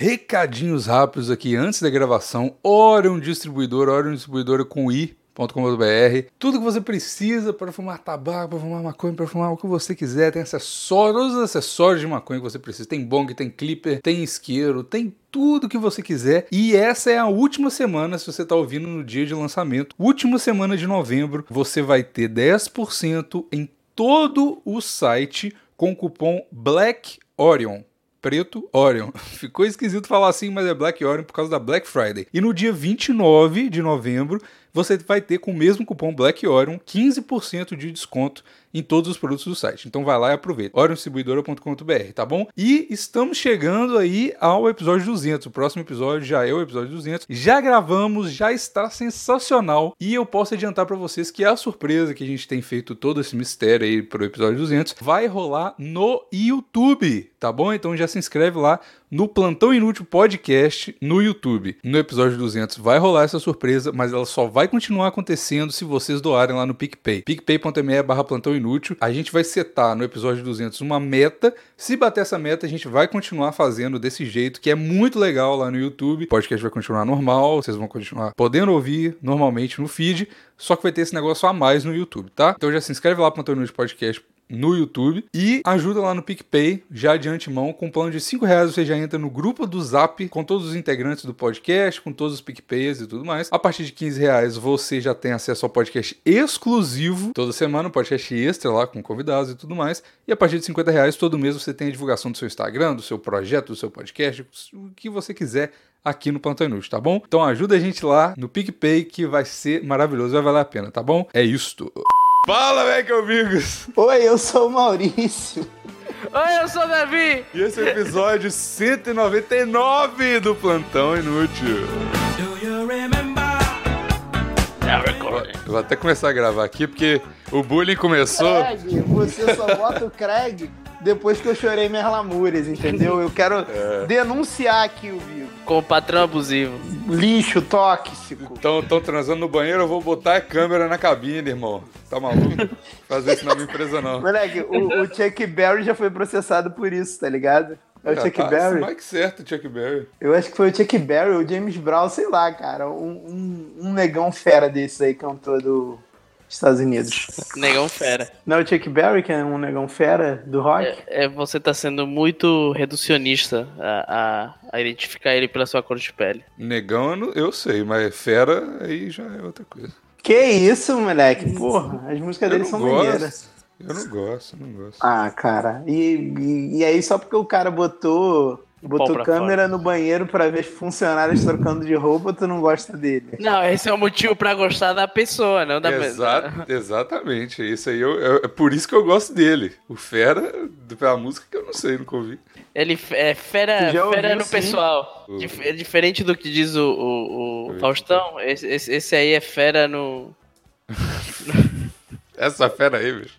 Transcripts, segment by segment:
recadinhos rápidos aqui antes da gravação. Orion Distribuidora, Orion Distribuidora com i .com.br. Tudo que você precisa para fumar tabaco, para fumar maconha, para fumar o que você quiser. Tem acessórios, todos os acessórios de maconha que você precisa. Tem bong, tem clipper, tem isqueiro, tem tudo que você quiser. E essa é a última semana, se você está ouvindo no dia de lançamento, última semana de novembro, você vai ter 10% em todo o site com o cupom Black Orion preto Orion. Ficou esquisito falar assim, mas é Black Orion por causa da Black Friday. E no dia 29 de novembro, você vai ter com o mesmo cupom Black Orion 15% de desconto em todos os produtos do site. Então vai lá e aproveita. oriondistribuidora.com.br, tá bom? E estamos chegando aí ao episódio 200. O próximo episódio já é o episódio 200. Já gravamos, já está sensacional. E eu posso adiantar para vocês que a surpresa que a gente tem feito todo esse mistério aí pro episódio 200 vai rolar no YouTube, tá bom? Então já se inscreve lá no Plantão Inútil Podcast no YouTube. No episódio 200 vai rolar essa surpresa, mas ela só vai continuar acontecendo se vocês doarem lá no PicPay. picpay.me barra Plantão Inútil. A gente vai setar no episódio 200 uma meta. Se bater essa meta, a gente vai continuar fazendo desse jeito, que é muito legal lá no YouTube. O podcast vai continuar normal, vocês vão continuar podendo ouvir normalmente no feed, só que vai ter esse negócio a mais no YouTube, tá? Então já se inscreve lá pro Plantão Inútil Podcast no YouTube e ajuda lá no PicPay, já de antemão, com um plano de 5 reais você já entra no grupo do Zap com todos os integrantes do podcast, com todos os PicPayers e tudo mais. A partir de 15 reais você já tem acesso ao podcast exclusivo toda semana, um podcast extra lá com convidados e tudo mais. E a partir de 50 reais todo mês você tem a divulgação do seu Instagram, do seu projeto, do seu podcast, o que você quiser aqui no Plantão Inútil, tá bom? Então ajuda a gente lá no PicPay que vai ser maravilhoso, vai valer a pena, tá bom? É isto. Fala, velho, amigos! Oi, eu sou o Maurício. Oi, eu sou o Davi! E esse é o episódio 199 do Plantão Inútil. Eu vou até começar a gravar aqui porque o bullying começou. Craig, você só bota o Craig depois que eu chorei minhas lamúrias, entendeu? Eu quero É. denunciar aqui o Vico. Com o patrão abusivo. Lixo tóxico. Estão transando no banheiro, eu vou botar a câmera na cabine, irmão. Tá maluco? Fazer isso na minha empresa, não. Moleque, o, o Chuck Berry já foi processado por isso, tá ligado? É o Já Chuck tá Berry? mais que certo, Chuck Berry. Eu acho que foi o Chuck Berry ou o James Brown, sei lá, cara. Um, um, um negão fera desses aí cantor do Estados Unidos. Negão fera. Não é o Chuck Berry, que é um negão fera do rock? É, é, você tá sendo muito reducionista a, a, a identificar ele pela sua cor de pele. Negão eu, não- eu sei, mas fera aí já é outra coisa. Que isso, moleque? Porra, as músicas Eu dele são maneiras. gosto. Eu não gosto, eu não gosto. Ah, cara. E, e, e aí, só porque o cara botou, botou câmera no banheiro pra ver funcionários trocando de roupa, tu não gosta dele. Não, esse é o motivo pra gostar da pessoa, não da Exa- exatamente, isso aí eu, eu- é por isso que eu gosto dele. O Fera, pela música que eu não sei, nunca ouvi. Ele é fera, ouviu, fera no sim. pessoal. Dif- é diferente do que diz o, o, o. Faustão, esse, esse, esse aí é fera no. Essa fera aí, bicho.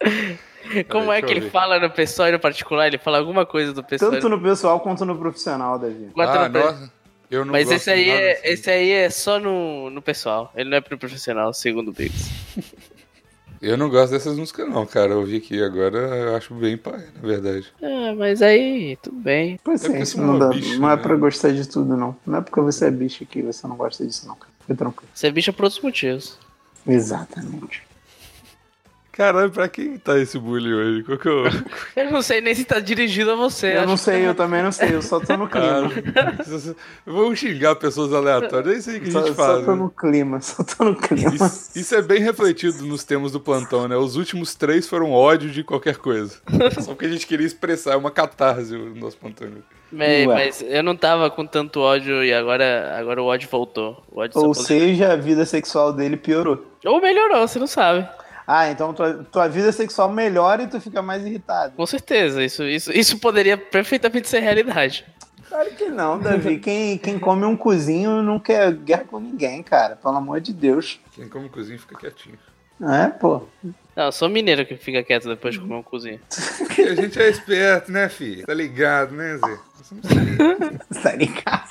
Como é que ele fala no pessoal e no particular? Ele fala alguma coisa do pessoal. Tanto no pessoal quanto no profissional, Davi. Quatro Ah, no- nossa. Eu não Mas esse aí, é, desse esse aí é só no, no pessoal. Ele não é pro profissional, segundo o Biggs. Eu não gosto dessas músicas, não, cara. Eu ouvi aqui agora, eu acho bem pai, na verdade. Ah, mas aí, tudo bem. Pois É é, você não, é dá, bicho, não é né? pra gostar de tudo, não. Não é porque você é bicho que você não gosta disso, não, cara. Fica tranquilo. Você é bicha por outros motivos. Exatamente. Caralho, pra quem tá esse bullying hoje? Qual que é o... Eu não sei nem se tá dirigido a você. Eu não que sei, tá- eu também não sei, eu só tô no clima. Ah, Vamos xingar pessoas aleatórias, é isso aí que a Só, gente só faz. tô né? no clima, só tô no clima. Isso, isso é bem refletido nos temas do plantão, né? Os últimos três foram ódio de qualquer coisa. Só porque a gente queria expressar, é uma catarse o nosso plantão. Mas, eu não tava com tanto ódio e agora, agora o ódio voltou. O ódio Ou só seja, a vida sexual dele piorou. Ou melhorou, você não sabe. Ah, então tua, tua vida sexual melhora e tu fica mais irritado. Com certeza, isso, isso, isso poderia perfeitamente ser realidade. Claro que não, Davi. Quem, quem come um cozinho não quer guerra com ninguém, cara. Pelo amor de Deus. Quem come cozinha fica quietinho. É, pô. Não, eu sou mineiro que fica quieto depois de comer um cozinho. A gente é esperto, né, filho? Tá ligado, né, Zé? Espertos. Tá ligado?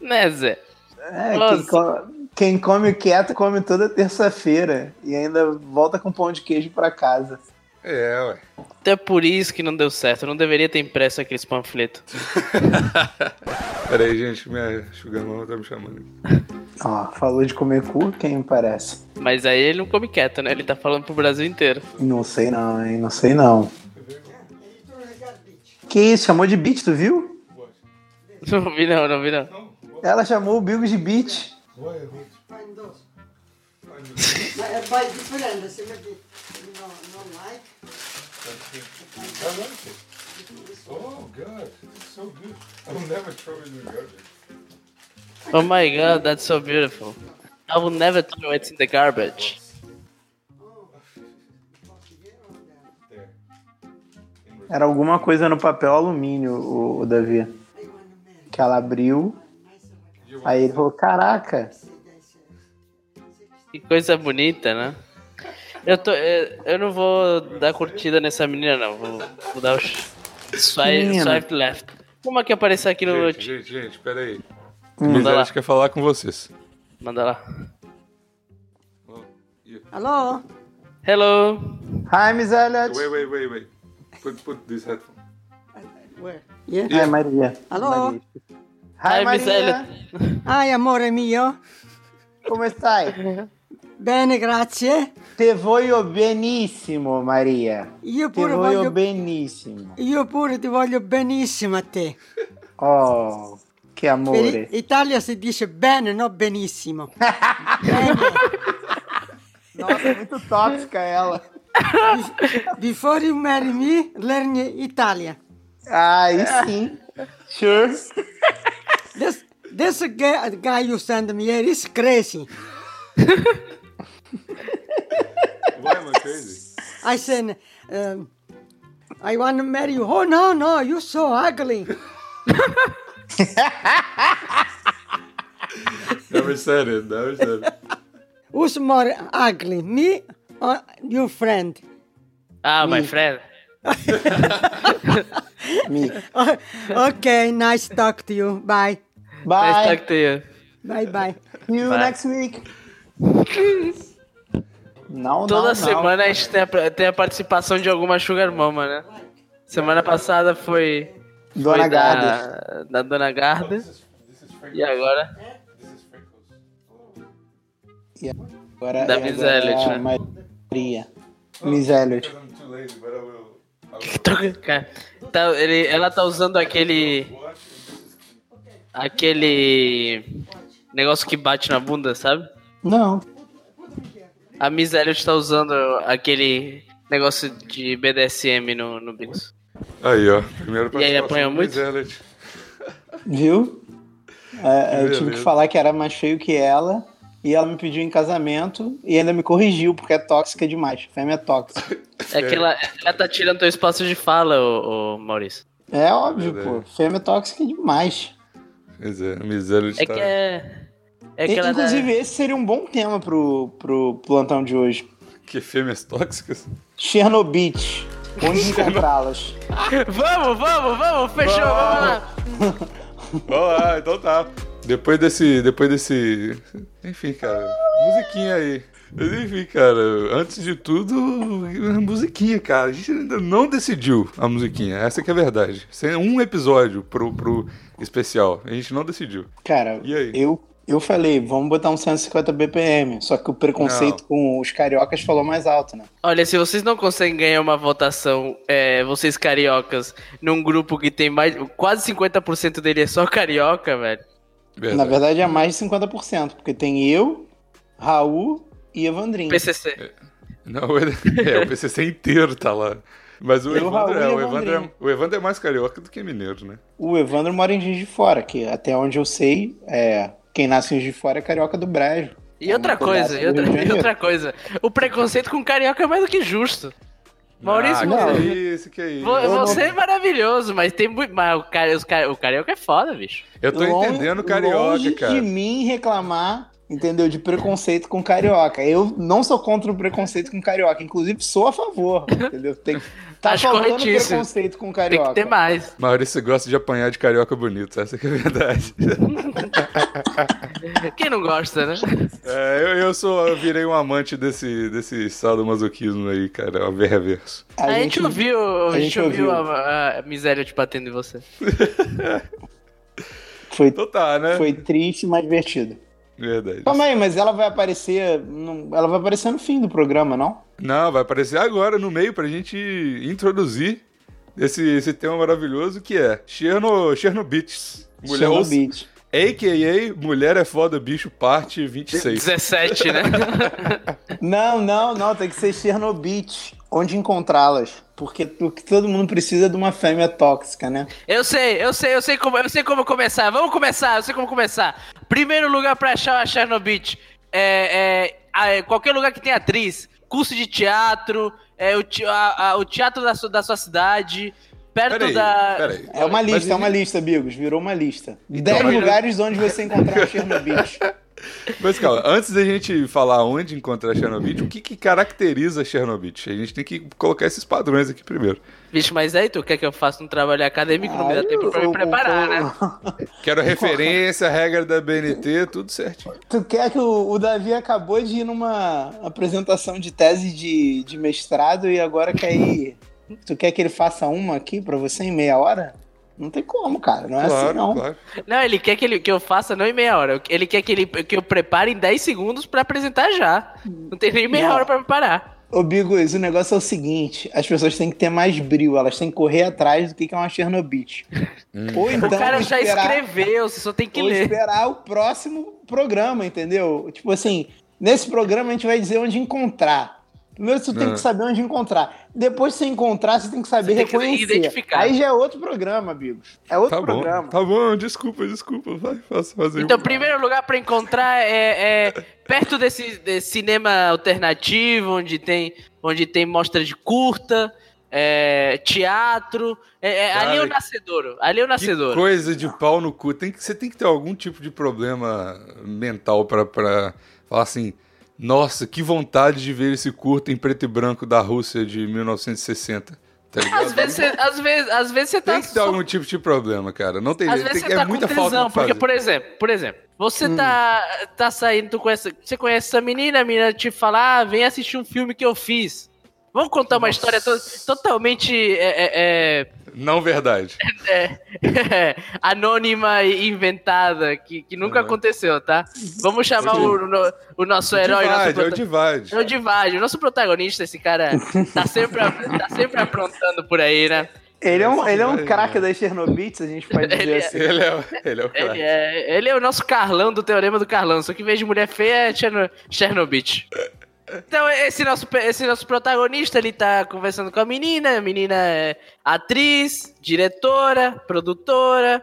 Né, Zé? É, quem, Nossa. Quem come quieto come toda terça-feira e ainda volta com pão de queijo pra casa. É, ué. Então é por isso que não deu certo. Eu não deveria ter impresso aqueles panfletos. Pera aí, gente, minha sugar tá me chamando. Ó, falou de comer cu, quem me parece? Mas aí ele não come quieto, né? Ele tá falando pro Brasil inteiro. Não sei não, hein? Não sei não. Que isso? Chamou de beat, tu viu? Não vi não, não vi não. Ela chamou o Bigos de beat. È poi differente, se metti no, non like. Oh, God, it's so good. I will never throw it in the garbage. Oh my god, that's so beautiful. I will never throw it in the garbage. Era alguma coisa no papel alumínio, o, o Davi. Que ela abriu. Aí ele falou, caraca. Que coisa bonita, né? Eu, tô, eu, eu não vou dar curtida nessa menina, não. Vou, vou dar o sh- swipe, swipe left. Como é que aparecer aqui no. Gente, gente, gente, pera aí. Manda lá. Quer falar com vocês. Manda lá. Hello? Hello! Hi, Miss Elliot. Wait, wait, wait, wait. Put, put this headphone. Where? Yeah? Hi, Maria. Alô? Maria. Hi, Maria. Hi, amore mio. Come stai? Bene, grazie. Te voglio benissimo, Maria. Io Te pure voglio voglio... benissimo. Io pure ti voglio benissimo a te. Oh, che Per amore. Italia si dice bene, non benissimo. bene. Nossa, muito tóxica ela. Before you marry me, learn Italia. Aí sim. Sure. This this guy, guy you send me here is crazy. Why am I crazy? I said, um, I want to marry you. Oh no, no, you're so ugly. Never said it, never said it. Who's more ugly, me or your friend? Ah, my friend. Me. okay, nice talk to you. Bye. Nice Bye. talk to you. Bye bye. See you Bye. next week. Não, Toda não, semana a gente tem a, tem a participação de alguma Sugar Mama, né? Semana passada foi. não. Dona foi Garda. da, da Dona Garda. E agora? Agora, Da agora Miss Elliot, é né? Maria. Miss Elliot. Cara, tá- ele, ela tá usando aquele. Aquele. Negócio que bate na bunda, sabe? Não. A Miss Elliot tá usando aquele negócio de BDSM no, no Bigos. Aí, ó. Primeiro E aí, apanhou muito? Elliot. Viu? É, eu tive que falar que era mais feio que ela. E ela me pediu em casamento e ainda me corrigiu, porque é tóxica demais. Fêmea é tóxica. É que ela, ela tá tirando teu espaço de fala, ô, ô Maurício. É óbvio, Verdade. pô. Fêmea é tóxica demais. Pois é, Miss Elliot É que é. É que ela inclusive, esse seria um bom tema pro, pro plantão de hoje. Que fêmeas tóxicas? Chernobyl. Onde encontrá-las? Vamos, vamos, vamos, fechou, vamos lá. Vamos lá, então tá. Depois desse. Depois desse. Enfim, cara. Musiquinha aí. Mas enfim, cara, antes de tudo, musiquinha, cara. A gente ainda não decidiu a musiquinha. Essa que é a verdade. Sem um episódio pro, pro especial. A gente não decidiu. Cara, E aí? eu, eu falei, vamos botar um 150 BPM. Só que o preconceito Não. com os cariocas falou mais alto, né? Olha, se vocês não conseguem ganhar uma votação, é, vocês cariocas, num grupo que tem mais. Quase 50% dele é só carioca, velho. Verdade. Na verdade é mais de 50%, porque tem eu, Raul e Evandrinho. PCC. Não, é, o PCC inteiro tá lá. Mas o Evandro, é, o, Evandro é, o Evandro é mais carioca do que mineiro, né? O Evandro mora em Juiz de Fora, que até onde eu sei, é, quem nasce em Juiz de Fora é carioca do Brejo. E outra É uma coisa, e outra, e outra coisa. O preconceito com carioca é mais do que justo. Maurício, ah, não. que isso, que isso. vo- eu não- você é maravilhoso, mas tem muito. Mas o, cara, os cara- o carioca é foda, bicho. Eu tô Longe- entendendo carioca, longe cara. de mim reclamar, entendeu? De preconceito com carioca. Eu não sou contra o preconceito com carioca, inclusive sou a favor, entendeu? Tem que Tá Acho faltando corretíssimo. preconceito com Tem carioca. que ter mais. Maurício gosta de apanhar de carioca bonito, essa que é a verdade. Quem não gosta, né? É, eu, eu sou, eu virei um amante desse, desse sadomasoquismo aí, cara, é o reverso. A, gente, ouviu, a, a gente gente ouviu ouviu. a, a miséria te batendo em você. Foi, Então tá, né? foi triste, mas divertido. Verdade. Calma aí, mas ela vai aparecer. no- ela vai aparecer no fim do programa, não? Não, vai aparecer agora no meio pra gente introduzir esse, esse tema maravilhoso que é Cherno, Chernobits. Mulher, a.k.a. Mulher é Foda Bicho, parte 26. 17, né? Não, não, não, tem que ser Chernobyl. Onde encontrá-las? Porque o que todo mundo precisa é de uma fêmea tóxica, né? Eu sei, eu sei, eu sei como, eu sei como começar. Vamos começar, eu sei como começar. Primeiro lugar pra achar a Chernobyl é, é, a- é qualquer lugar que tenha atriz, curso de teatro, é o, te- a- a- o teatro da sua, da sua cidade, perto Peraí, da. peraí. É uma Mas lista, é uma lista, Bigos. Virou uma lista. Então, Dez mas- lugares onde você encontrar um Chernobyl. Mas calma, antes da gente falar onde encontrar Chernobyl, o que, que caracteriza Chernobyl? A gente tem que colocar esses padrões aqui primeiro. Vixe, mas aí tu quer que eu faça um trabalho acadêmico? Não me dá tempo pra me preparar, né? Quero referência, regra da BNT, tudo certinho. Tu quer que o, o Davi acabou de ir numa apresentação de tese de, de mestrado e agora quer ir. Tu quer que ele faça uma aqui pra você em meia hora? Não tem como, cara. Não é assim, Claro, não. claro. Não, ele quer que, ele, que eu faça não em meia hora. Ele quer que, ele, que eu prepare em 10 segundos pra apresentar já. Não tem nem meia Não. hora pra preparar. Ô, Bigos, o negócio é o seguinte: as pessoas têm que ter mais brilho, elas têm que correr atrás do que é uma Chernobyl. Ou então. o cara já esperar- escreveu, você só tem que ou ler. esperar o próximo programa, entendeu? Tipo assim, nesse programa a gente vai dizer onde encontrar. Primeiro você tem Ah. que saber onde encontrar. Depois de você encontrar, você tem que saber Você tem que reconhecer. identificar. Aí já é outro programa, amigos. É outro Tá bom, programa. tá bom, desculpa, desculpa, vai, faça fazer. Então, um- primeiro lugar pra encontrar é, é perto desse, desse cinema alternativo, onde tem, onde tem mostra de curta, é, teatro. É, é, Cara, ali é o nascedouro. Ali é o Que nascedouro. coisa de pau no cu. Tem que, você tem que ter algum tipo de problema mental pra falar assim: nossa, que vontade de ver esse curto em preto e branco da Rússia de 1960. Tá ligado? Às vezes, você, às, vezes, às vezes você tá. Tem que ter algum tipo de problema, cara. Não tem Às jeito. vezes Tem, você é tá com muita falta tesão, porque, por exemplo, por exemplo, você tá, tá saindo, tu conhece, você conhece essa menina, a menina te fala, ah, vem assistir um filme que eu fiz. Vamos contar uma história to- totalmente é, é, é, Não verdade. é, anônima e inventada, que, que nunca Uhum. aconteceu, tá? Vamos chamar o, no- o nosso herói, nosso Divide, é o divide. é o Divide, o nosso protagonista, esse cara tá sempre, tá sempre aprontando por aí, né? Ele é um, ele é um craque das Chernobyl, a gente pode dizer Ele é. assim. Ele é, o- ele é o cara. Ele é, ele é o nosso Carlão do Teorema do Carlão, só que em vez de mulher feia é Cherno- Chernobyl. Então, esse nosso, esse nosso protagonista, ele tá conversando com a menina, a menina é atriz, diretora, produtora,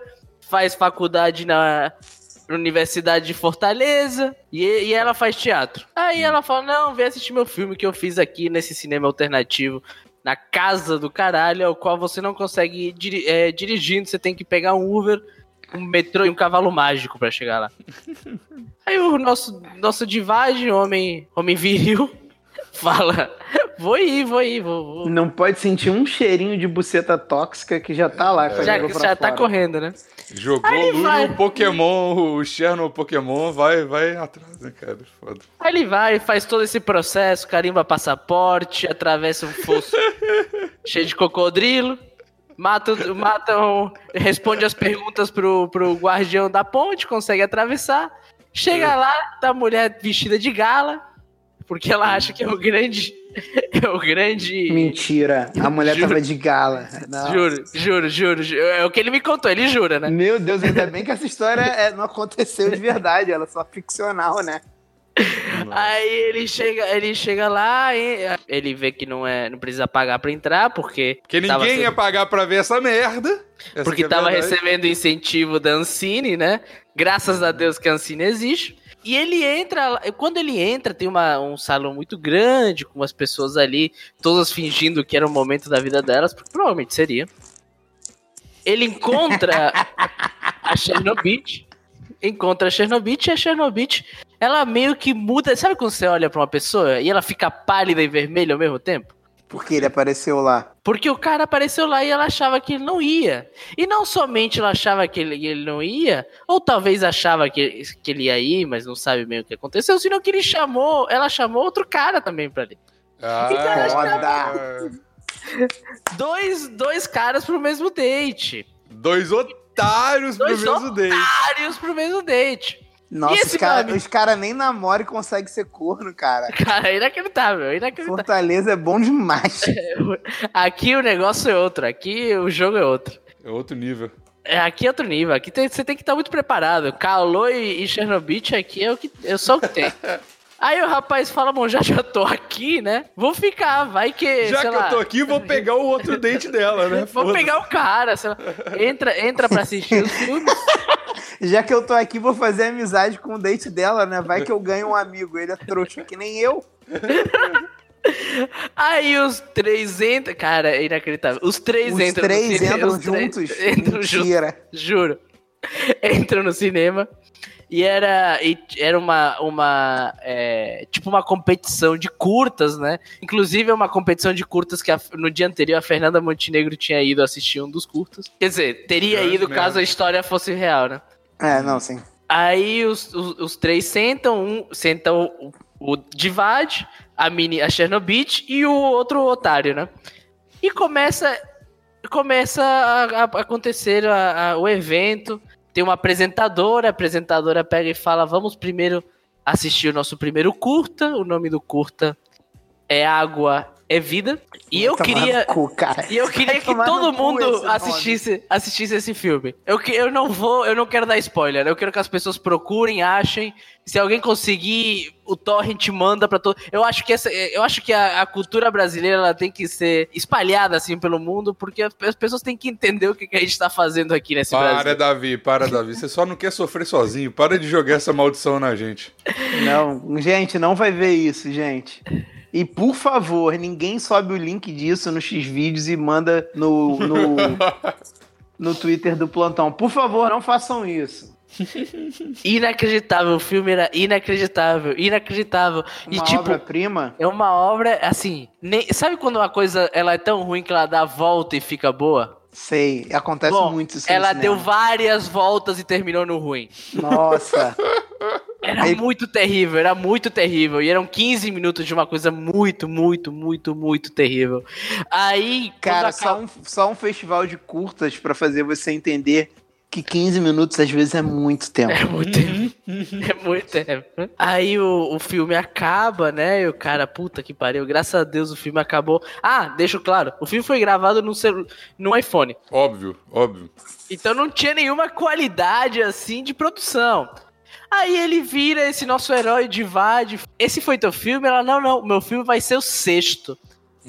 faz faculdade na Universidade de Fortaleza e, e ela faz teatro. Aí ela fala, não, vem assistir meu filme que eu fiz aqui nesse cinema alternativo, na casa do caralho, ao qual você não consegue ir diri- é, dirigindo, você tem que pegar um Uber, um metrô e um cavalo mágico pra chegar lá. Aí o nosso, nosso divide, homem, homem viril, fala: Vou ir, vou ir, vou. vou. Não pode sentir um cheirinho de buceta tóxica que já tá lá. com a Já, já tá fora. correndo, né? Jogou Aí Lulu, vai. o Pokémon, o Cherno Pokémon, vai, vai atrás, né, cara? Foda. Aí ele vai, faz todo esse processo, carimba passaporte, atravessa um fosso cheio de cocodrilo, mata, o- mata um, responde as perguntas pro, pro guardião da ponte, consegue atravessar. Chega lá, tá a mulher vestida de gala, porque ela acha que é o grande. É o grande. Mentira, a mulher Juro. tava de gala. Não. Juro, juro, juro, juro. É o que ele me contou, ele jura, né? Meu Deus, ainda bem que essa história é- não aconteceu de verdade, ela é só ficcional, né? Aí ele chega, ele chega lá e ele vê que não é, não precisa pagar pra entrar, porque tava ninguém ia pagar pra ver essa merda. Essa porque que é tava verdade. recebendo incentivo da Ancine, né? Graças a Deus que a Ancine existe. E ele entra, quando ele entra, tem uma, um salão muito grande, com as pessoas ali, todas fingindo que era o momento da vida delas, porque provavelmente seria. Ele encontra a Chernobyl, encontra a Chernobyl e a Chernobyl, ela meio que muda. Sabe quando você olha pra uma pessoa e ela fica pálida e vermelha ao mesmo tempo? Porque ele apareceu lá. Porque o cara apareceu lá e ela achava que ele não ia. E não somente ela achava que ele, ele não ia, ou talvez achava que, que ele ia ir, mas não sabe bem o que aconteceu, senão que ele chamou, ela chamou outro cara também pra ali. Ah, Foda. Dois, dois caras pro mesmo date. Dois otários Dois pro mesmo date. Vários pro mesmo date. Nossa, esse os caras cara nem namoram e conseguem ser corno, cara. Cara, é inacreditável, é inacreditável. Fortaleza é bom demais. Aqui o negócio é outro, aqui o jogo é outro. É outro nível. É, aqui é outro nível. Aqui tem- você tem que estar muito preparado. Calor e, e Chernobyl aqui é o que é só o que tem. Aí o rapaz fala, bom, já já tô aqui, né? Vou ficar, vai que. Já sei que lá, eu tô aqui, vou pegar o outro date dela, né? Vou pegar o cara. sei lá. Entra, entra pra assistir os filmes. Já que eu tô aqui, vou fazer amizade com o date dela, né? Vai que eu ganho um amigo. Ele é trouxa, que nem eu. Aí os três entram. Cara, é inacreditável. Os três Os entram no três cinema, entram os três juntos. Entram juntos. Mentira. Juro. Entram no cinema. E era, e era uma, uma é, tipo uma competição de curtas, né? Inclusive é uma competição de curtas que a- no dia anterior a Fernanda Montenegro tinha ido assistir um dos curtas. Quer dizer, teria ido caso merda. a história fosse real, né? É, não, sim. Aí os, os, os três sentam, um sentam o, o Divad, a mini, a Chernobyl e o outro otário, né? E começa começa a, a acontecer a- a- o evento. Tem uma apresentadora, a apresentadora pega e fala: "Vamos primeiro assistir o nosso primeiro curta. O nome do curta é Água é Vida". E eu queria cu, cara. e eu queria que todo mundo assistisse, assistisse esse filme. Eu, que- eu não vou, eu não quero dar spoiler. Eu quero que as pessoas procurem, achem. Se alguém conseguir, o torrent manda pra todo. Eu acho que essa, eu acho que a, a cultura brasileira ela tem que ser espalhada assim pelo mundo, porque as, as pessoas têm que entender o que, que a gente tá fazendo aqui nesse Para, Brasil. Davi, para, Davi. Você só não quer sofrer sozinho. Para de jogar essa maldição na gente. Não, gente, não vai ver isso, gente. E por favor, ninguém sobe o link disso no X-Vídeos e manda no, no, no Twitter do plantão. Por favor, não façam isso. Inacreditável, o filme era inacreditável, inacreditável. E Uma tipo, obra-prima. é uma obra assim, nem- sabe quando uma coisa ela é tão ruim que ela dá a volta e fica boa? Sei, acontece Bom, muito isso ela deu várias voltas e terminou no ruim. Nossa. Era Aí- muito terrível, era muito terrível. E eram 15 minutos de uma coisa muito, muito, muito, muito terrível. Aí, Cara, acaba- só um, só um festival de curtas pra fazer você entender que 15 minutos às vezes é muito tempo. É muito tempo. É muito tempo. Aí o, o filme acaba, né? E o cara, puta que pariu. Graças a Deus o filme acabou. Ah, deixo claro. O filme foi gravado no, celu... no iPhone. Óbvio, óbvio. Então não tinha nenhuma qualidade assim de produção. Aí ele vira esse nosso herói de Vade. Esse foi teu filme? Ela, não, não, meu filme vai ser o sexto.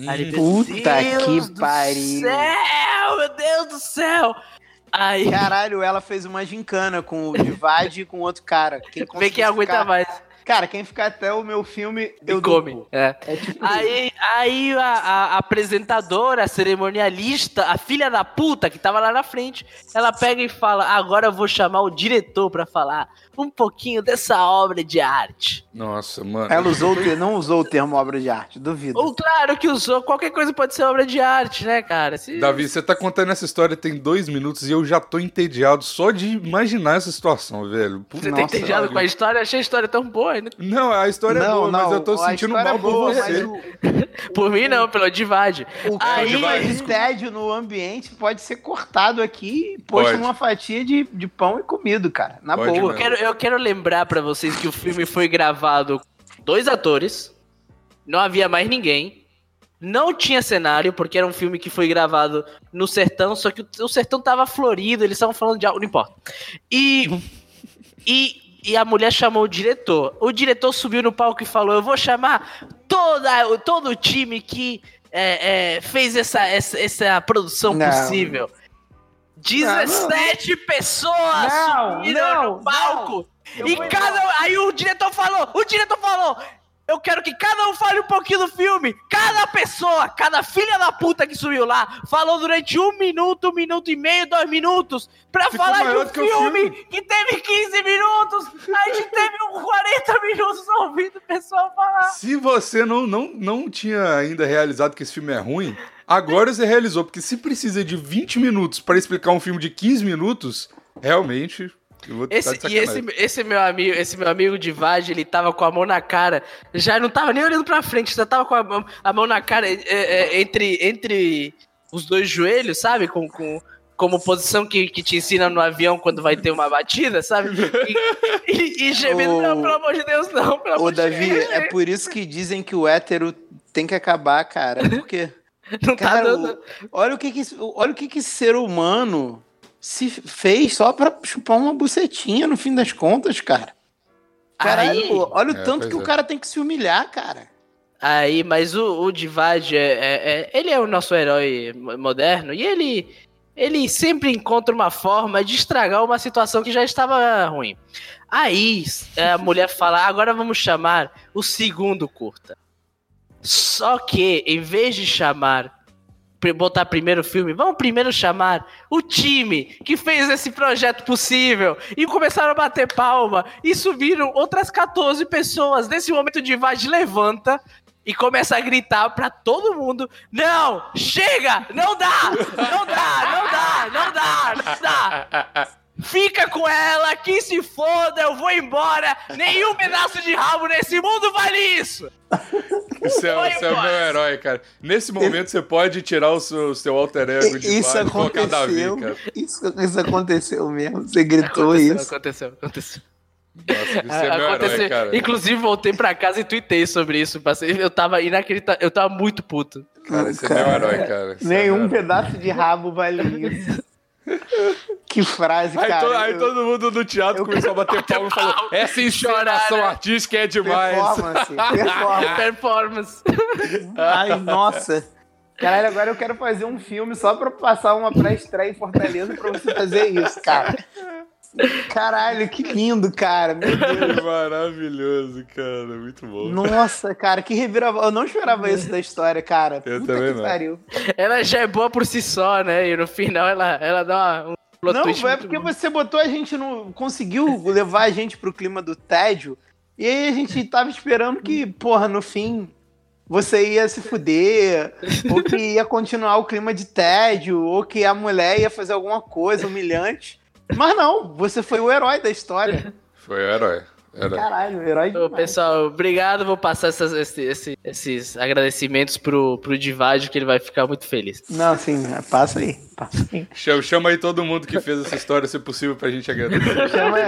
Aí ele, Puta "Meu que Deus do pariu." Céu, meu Deus do céu! Aí Caralho, ela fez uma gincana com o Divide e com outro cara. Quem vê quem aguenta ficar- mais. Cara, quem ficar até o meu filme, Eu come. É. É tipo Aí, aí a, a apresentadora, a cerimonialista, a filha da puta que tava lá na frente, ela pega e fala: Agora eu vou chamar o diretor pra falar um pouquinho dessa obra de arte. Nossa, mano. Ela usou não usou o termo obra de arte, duvido. Ou claro que usou, qualquer coisa pode ser obra de arte, né, cara? Se- Davi, você tá contando essa história tem dois minutos e eu já tô entediado só de imaginar essa situação, velho. Puta Você tá entediado com a história? Achei a história tão boa ainda. Não, a história é boa, mas eu tô sentindo mal é boa, por você. o- Por mim não, pelo Divide. O Aí- clima de tédio no ambiente pode ser cortado aqui e posto Pode. numa fatia de, de pão e comido, cara. Na Pode boa. Eu quero, eu quero lembrar pra vocês que o filme foi gravado com dois atores, não havia mais ninguém, não tinha cenário, porque era um filme que foi gravado no sertão, só que o, o sertão tava florido, eles estavam falando de algo, não importa. E, e, e a mulher chamou o diretor. O diretor subiu no palco e falou: Eu vou chamar toda, todo o time que é, é, fez essa, essa, essa produção Não. possível. 17 pessoas Não, subiram não, no palco. E cada. Aí o diretor falou, o diretor falou. Eu quero que cada um fale um pouquinho do filme. Cada pessoa, cada filha da puta que subiu lá, falou durante um minuto, um minuto e meio, dois minutos, pra Ficou falar de um que filme, filme. que teve 15 minutos. A gente teve uns 40 minutos ouvindo o pessoal falar. Se você não, não, não tinha ainda realizado que esse filme é ruim, agora você realizou, porque se precisa de 20 minutos para explicar um filme de 15 minutos, realmente. Esse, tá e esse, esse meu amigo, esse meu amigo de Vage, ele tava com a mão na cara, já não tava nem olhando pra frente, já tava com a mão, a mão na cara é, é, entre, entre os dois joelhos, sabe? Com, com, como posição que, que te ensina no avião quando vai ter uma batida, sabe? E, e, e gemendo, Ô- não, pelo amor de Deus, não, pelo Ô, Davi, Deus. é por isso que dizem que o hétero tem que acabar, cara. Por quê? Não tá Cara, dando. o- olha o que que, olha o que que esse ser humano se fez só pra chupar uma bucetinha no fim das contas, cara. Caralho, Aí- olha o É, tanto que o é. cara tem que se humilhar, cara. Aí, mas o, o Divad, é, é- é- ele é o nosso herói mo- moderno e ele, ele sempre encontra uma forma de estragar uma situação que já estava ruim. Aí a mulher fala: agora vamos chamar o segundo curta. Só que, em vez de chamar, botar primeiro filme, vamos primeiro chamar o time que fez esse projeto possível. E começaram a bater palma. E subiram outras 14 pessoas. Nesse momento, o Divad levanta e começa a gritar pra todo mundo: Não, chega! Não dá! Não dá! Não dá! Não dá! Não dá! Fica com ela, que se foda, eu vou embora. Nenhum pedaço de rabo nesse mundo vale isso. Você é, você é o meu herói, cara. Nesse momento você pode tirar o seu, o seu alter ego de Isso baixo e colocar Davi, aconteceu. cara. Isso, isso aconteceu mesmo. Você gritou Aconteceu, isso. aconteceu, aconteceu. Nossa, você é meu Aconteceu. herói, cara. Inclusive, voltei pra casa e tuitei sobre isso. Passei- Eu tava inacreditável. Eu tava muito puto. Cara, você é meu herói, cara. Você é Nenhum meu herói. pedaço de rabo vale isso. que frase, Aí, cara. to- aí eu- todo mundo no teatro eu- começou a bater palma e falou: essa encenação chorar, né? artística é demais. Performance, performance. Performance. Ai, nossa. Caralho, agora eu quero fazer um filme só pra passar uma pré-estreia em Fortaleza pra você fazer isso, cara. Caralho, que lindo, cara. Meu Deus. Maravilhoso, cara. Muito bom. Nossa, cara, que reviravolta. Eu não esperava isso da história, cara. Eu Puta também que não. pariu. Ela já é boa por si só, né? E no final ela, ela dá uma, um plot Não, twist é porque bom. você botou a gente no. conseguiu levar a gente pro clima do tédio. E aí a gente tava esperando que, porra, no fim você ia se fuder, ou que ia continuar o clima de tédio, ou que a mulher ia fazer alguma coisa humilhante. Mas não, você foi o herói da história. Foi o herói. Herói. Caralho, o herói pessoal, obrigado. Vou passar essas- esse- esse- esses agradecimentos pro, pro Divad, que ele vai ficar muito feliz. Não, sim, passa aí. Passa aí. Chama, chama aí todo mundo que fez essa história, se possível, pra gente agradecer. Chama,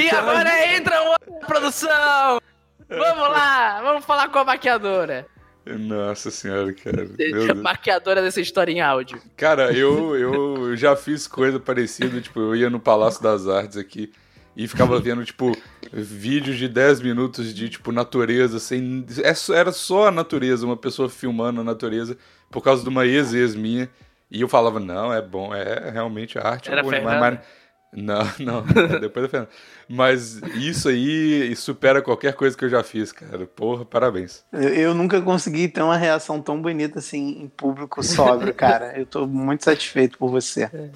E agora entra outra produção! Vamos lá, vamos falar com a maquiadora. Nossa senhora, cara. Deus. Maquiadora dessa história em áudio. Cara, eu, eu já fiz coisa parecida, tipo, eu ia no Palácio das Artes aqui e ficava vendo, tipo, vídeos de 10 minutos de, tipo, natureza, sem... é Era só a natureza, uma pessoa filmando a natureza por causa de uma ex-ex minha. E eu falava, não, é bom, é realmente arte. é Era boa Fernanda? mas- Não, não, depois da Fernanda. Mas isso aí supera qualquer coisa que eu já fiz, cara. Porra, parabéns. Eu, eu nunca consegui ter uma reação tão bonita assim em público sóbrio, cara. Eu tô muito satisfeito por você. É,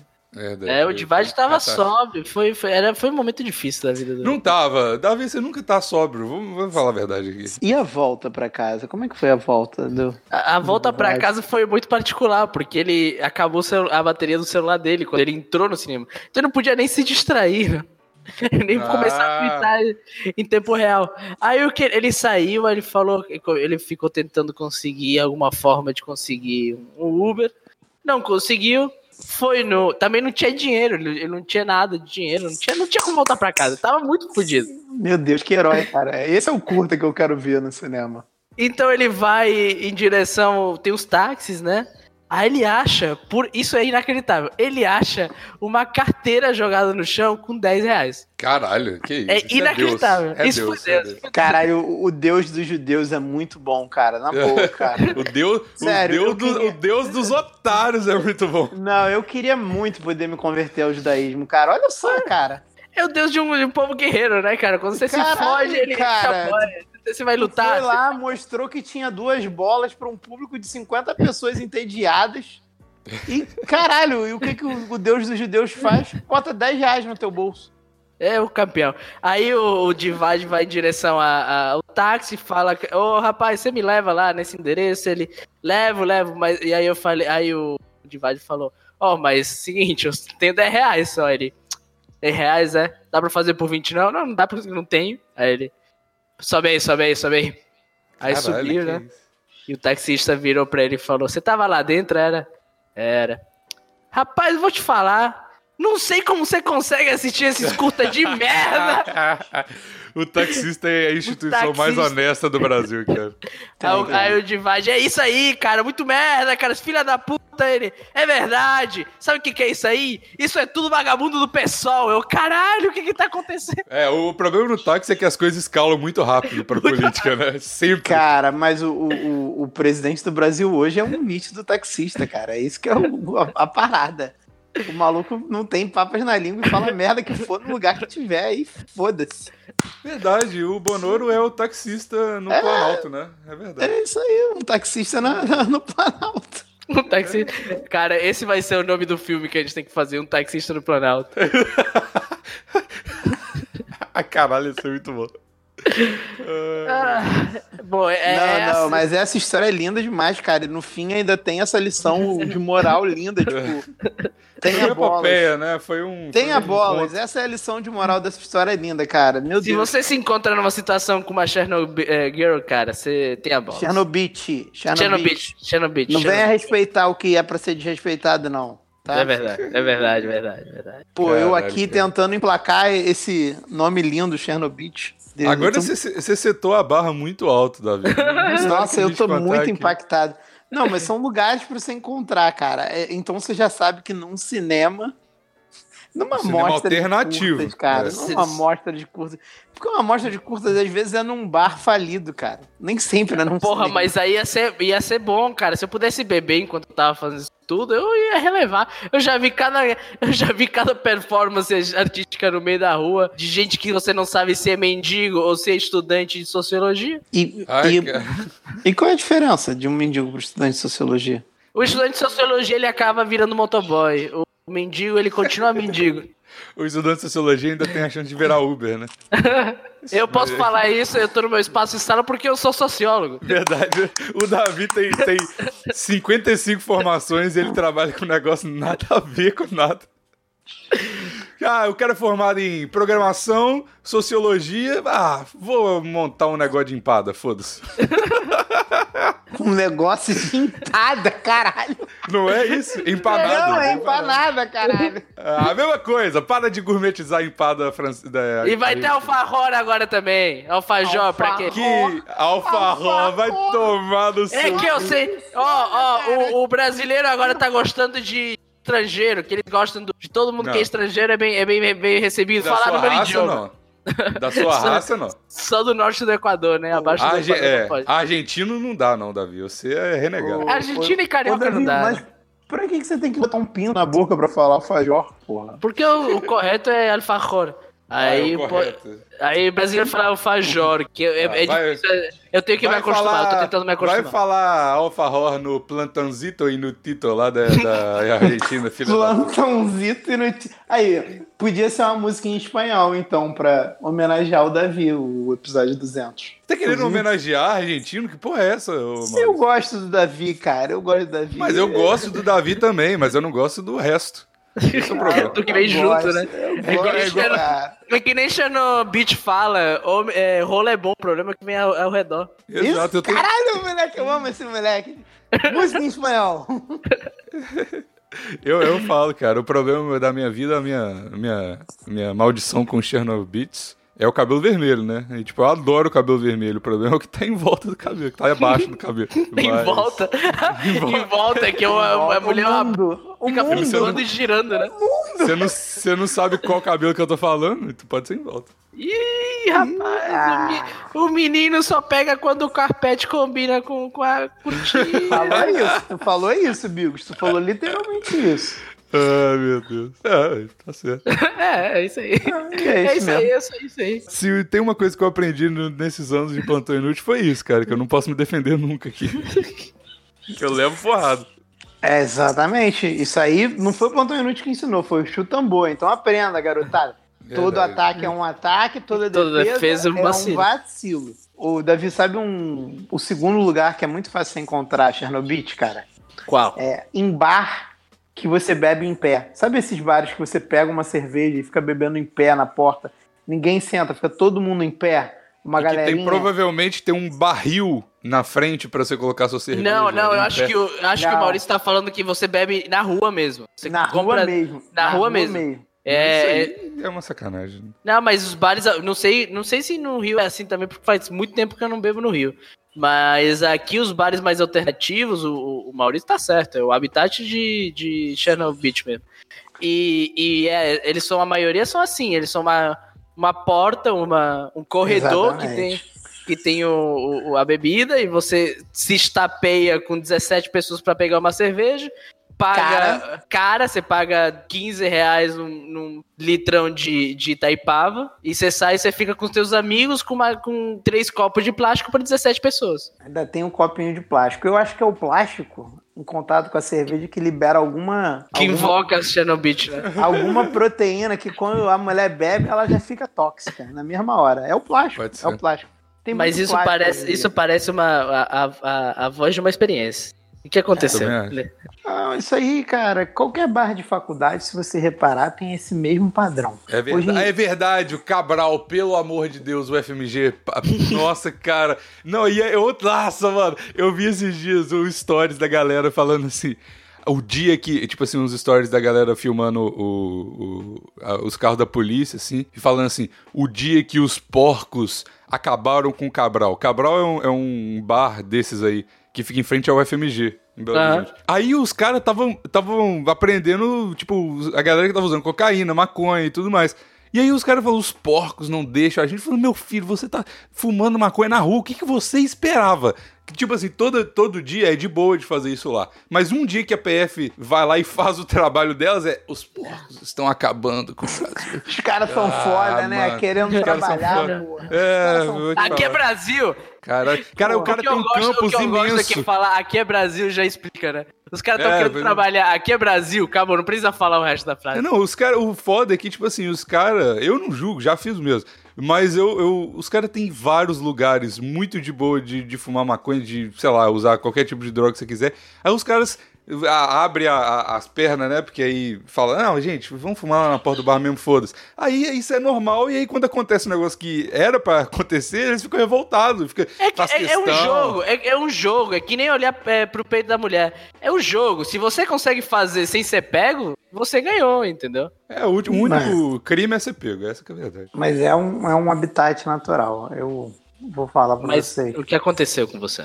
o Divad tava Ah, tá. sóbrio. Foi, foi, era, foi um momento difícil da vida do. Não tava. Davi, você nunca tá sóbrio. Vamos, vamos falar a verdade aqui. E a volta pra casa? Como é que foi a volta do. A, a volta pra Divad. casa foi muito particular, porque ele acabou o a bateria do celular dele quando ele entrou no cinema. Então ele não podia nem se distrair, né? nem Ah. começar a gritar em tempo real. Aí o que ele saiu, ele falou, ele ficou tentando conseguir alguma forma de conseguir um Uber. Não conseguiu. Foi no. Também não tinha dinheiro, ele não tinha nada de dinheiro, não tinha, não tinha como voltar pra casa. Tava muito fodido. Meu Deus, que herói, cara. Esse é o curta que eu quero ver no cinema. Então ele vai em direção. Tem os táxis, né? Aí ele acha, por isso é inacreditável, ele acha uma carteira jogada no chão com 10 reais. Caralho, que isso? É Isso inacreditável. Deus. É Isso Deus, foi é Deus. Caralho, o, Deus dos judeus é muito bom, cara. Na boa, cara. O Deus, Sério, o, eu Deus do- queria- o Deus dos otários é muito bom. Não, eu queria muito poder me converter ao judaísmo, cara. Olha só, cara. É o Deus de um, de um povo guerreiro, né, cara? Quando você se Caralho, foge, ele cara. apoia, Você vai lutar? Foi lá, mostrou que tinha duas bolas para um público de 50 pessoas entediadas. E, caralho, e o que, que o, o Deus dos judeus faz? Bota 10 reais no teu bolso. É o campeão. Aí o, o vai em direção a- a- ao táxi e fala: Ô rapaz, você me leva lá nesse endereço? Ele, levo, levo. Mas, e aí eu falei, aí o Divide falou: Ó, mas seguinte, eu tenho 10 reais só. Ele, 10 reais, é? Dá pra fazer por 20? Não, não, não dá porque não tenho. Aí ele, sobe aí, sobe aí, sobe aí. Aí Caralho, subiu, né? E o taxista virou pra ele e falou: Você tava lá dentro? Era? Era. Rapaz, vou te falar. Não sei como você consegue assistir esses curta de merda. o taxista é a instituição mais honesta do Brasil, cara. Aí, o- aí o Divide, é isso aí, cara, muito merda, cara, filha da puta. Ele, é verdade. Sabe o que, que é isso aí? Isso é tudo vagabundo do pessoal. Eu, caralho, o que que tá acontecendo? É, o problema no táxi é que as coisas escalam muito rápido pra política, né? Sempre. Cara, mas o, o, o- presidente do Brasil hoje é um nítido taxista, cara. É isso que é o- a, a parada. O maluco não tem papas na língua e fala merda que for no lugar que tiver aí, foda-se. Verdade, o Bonoro é o taxista no Planalto, né? É verdade. É isso aí, um taxista na, na- no Planalto. Um taxi... Cara, esse vai ser o nome do filme que a gente tem que fazer, um taxista no Planalto. Ah, caralho, isso é muito bom. Ah, bom, é, não, é não, assim. mas essa história é linda demais, cara. E no fim ainda tem essa lição de moral linda, tipo, uma bolas. epopeia, né? Foi um. Um bolas. encontro. Essa é a lição de moral dessa história linda, cara. Meu Se Deus. você se encontra numa situação com uma Chernobyl eh, Girl, cara, você tem a bola. Chernobyl. Chernobyl. Chernobyl. Chernobyl. Não venha respeitar o que é pra ser desrespeitado, não. Tá? É verdade, é verdade, é verdade, é verdade. Pô, eu aqui tentando emplacar esse nome lindo, Chernobyl. Deus, Agora tô- você, setou a barra muito alto, Davi. Nossa, eu tô muito aqui. impactado. Não, mas são lugares pra você encontrar, cara. É, então você já sabe que num cinema. Numa Cinema mostra alternativo, de curtas, cara. é. Numa mostra de curtas. Porque uma mostra de curtas, às vezes, é num bar falido, cara. Nem sempre, né? Num Porra, cinema. mas aí ia ser, ia ser bom, cara. Se eu pudesse beber enquanto eu tava fazendo isso tudo, eu ia relevar. Eu já vi cada, eu já vi cada performance artística no meio da rua de gente que você não sabe se é mendigo ou se é estudante de sociologia. E, Ai, e- e qual é a diferença de um mendigo pro estudante de sociologia? O estudante de sociologia ele acaba virando motoboy. O mendigo ele continua mendigo. O estudante de sociologia ainda tem a chance de virar Uber, né? Eu posso falar isso, eu tô no meu espaço de sala porque eu sou sociólogo. Verdade. O Davi tem, tem 55 formações e ele trabalha com um negócio nada a ver com nada. Ah, o cara é formado em programação, sociologia. Ah, vou montar um negócio de empada, foda-se. Um negócio de empada, caralho. Não é isso? Empanada. Não, é empanada, caralho. Ah, a mesma coisa, para de gourmetizar a empada francesa. E vai ter alfajor agora também. Alfajor, pra quê? Que alfarró vai tomar no É seu. que eu sei. Ó, ó, o, o brasileiro agora tá gostando de estrangeiro, que eles gostam do- de todo mundo Não. que é estrangeiro é bem, é bem, bem recebido. Da Falar no meu idioma. não. Da sua Só- raça, não. Só do norte do Equador, né? Abaixo do Arge- Equador é, não pode. argentino não dá, não, Davi. Você é renegado. Argentina e carioca Davi, não dá. Mas né? pra que que você tem que botar um pino na boca pra falar alfajor, porra? Porque o, o correto é alfajor. Aí, Ah, é o pô, aí o brasileiro fala alfajor, que é, Ah, é vai- difícil. é- Eu tenho que me acostumar, eu tô tentando me acostumar. Vai falar alfarror no plantanzito e no tito lá da, da Argentina, filha da... Plantãozito e notícia. Aí, podia ser uma música em espanhol, então, pra homenagear o Davi, o episódio 200. Tá querendo homenagear argentino? Que porra é essa? Eu gosto do Davi, cara. Eu gosto do Davi. Mas eu gosto do Davi também, mas eu não gosto do resto. Esse é o problema. Tu que vem junto, né? É igual- gosto, é. É que nem Chernobyl fala, hom- é, rolo é bom, o problema é que vem ao, ao redor. Exato, eu Isso, tenho... Caralho, moleque, eu amo esse moleque. Música em espanhol. Eu, eu falo, cara, o problema da minha vida, a minha, minha, minha maldição com Chernobyl é o cabelo vermelho, né? E, tipo, eu adoro o cabelo vermelho. O problema é o que tá em volta do cabelo, que tá abaixo do cabelo. Em Mas- volta. em volta, que uma, a mulher o mundo. O fica mundo. e girando, né? Você não, você não sabe qual cabelo que eu tô falando, tu pode ser em volta. Ih, rapaz, o, mi- o menino só pega quando o carpete combina com, com a cortina. Falou isso, tu falou isso, Bigos. Tu falou literalmente isso. Ai, meu Deus. É, tá certo. É, é isso aí. é É isso isso aí, mesmo. é isso aí, é isso aí. Se tem uma coisa que eu aprendi nesses anos de plantão inútil, foi isso, cara, que eu não posso me defender nunca aqui. que eu levo porrada. É, exatamente. Isso aí não foi o Plantão Inútil que ensinou, foi o chutambô. Então aprenda, garotada. Todo Verdade. ataque é um ataque, toda Toda defesa, defesa é um é vacilo. um vacilo. O Davi sabe um, o segundo lugar que é muito fácil de encontrar, Chernobyl, cara? Qual? É em bar que você bebe em pé. Sabe esses bares que você pega uma cerveja e fica bebendo em pé na porta? Ninguém senta, fica todo mundo em pé. Uma tem provavelmente tem um barril na frente pra você colocar sua cerveja. Não, não, eu acho pé. que, o, eu acho que o Não. Maurício tá falando que você bebe na rua mesmo. Você Na compra- rua mesmo. na rua mesmo. É, Isso aí é uma sacanagem. Não, mas os bares, não sei, não sei se no Rio é assim também, porque faz muito tempo que eu não bebo no Rio. Mas aqui os bares mais alternativos, o, o Maurício tá certo, é o habitat de, de Chernobyl mesmo. E, e é, eles são, a maioria são assim, eles são uma, uma porta, uma, um corredor que tem, que tem o, o- a bebida e você se estapeia com 17 pessoas pra pegar uma cerveja. Paga cara, você paga 15 reais num, num litrão de, de Itaipava e você sai e você fica com os seus amigos com, uma, com três copos de plástico para 17 pessoas. Ainda tem um copinho de plástico. Eu acho que é o plástico, em contato com a cerveja, que libera alguma. Que alguma, invoca Chernobyl, né? alguma proteína que quando a mulher bebe, ela já fica tóxica na mesma hora. É o plástico. Pode É ser. o plástico. Tem Mas muito isso plástico parece, isso parece uma, a, a, a, a voz de uma experiência. O que aconteceu? Ah, isso aí, cara, qualquer bar de faculdade, se você reparar, tem esse mesmo padrão. É Hoje verdade, em- é verdade, o Cabral, pelo amor de Deus, o FMG. Nossa, cara. Não, e é outra. Nossa, mano. Eu vi esses dias os stories da galera falando assim. O dia que, tipo assim, uns stories da galera filmando o, o- a- os carros da polícia, assim, e falando assim: o dia que os porcos acabaram com o Cabral. Cabral é um, é um bar desses aí, que fica em frente ao FMG, em Belo Aham. Horizonte. Aí os caras estavam aprendendo, tipo, a galera que tava usando cocaína, maconha e tudo mais. E aí os caras falaram, os porcos não deixam. A gente falou, meu filho, você tá fumando maconha na rua, o que, que você esperava? Que, tipo assim, todo, todo dia é de boa de fazer isso lá. Mas um dia que a PF vai lá e faz o trabalho delas, é os porcos estão acabando com o Brasil. Os caras são Ah, foda, né? mano. Querendo Os caras são trabalhar, foda. porra. É, Aqui é. Brasil! Cara, cara o cara o tem um gosto, o que eu gosto é imenso. que falar aqui é Brasil já explica, né? Os caras estão É, querendo mas- trabalhar, aqui é Brasil, acabou, não precisa falar o resto da frase. É, não, os caras, o foda é que, tipo assim, os caras, eu não julgo, já fiz mesmo. Mas eu, eu os caras têm vários lugares muito de boa de, de fumar maconha, de, sei lá, usar qualquer tipo de droga que você quiser. Aí os caras a- abrem a- a- as pernas, né? Porque aí fala, não, gente, vamos fumar lá na porta do bar mesmo, foda-se. Aí isso é normal, e aí quando acontece um negócio que era pra acontecer, eles ficam revoltados. Fica, É, que- é- é um jogo, é, é um jogo, é que nem olhar é, pro peito da mulher. É um jogo, se você consegue fazer sem ser pego, você ganhou, entendeu? É, o, último- o único crime é ser pego, essa que é a verdade. Mas é um, é um habitat natural. Eu vou falar pra Mas você. o que aconteceu com você?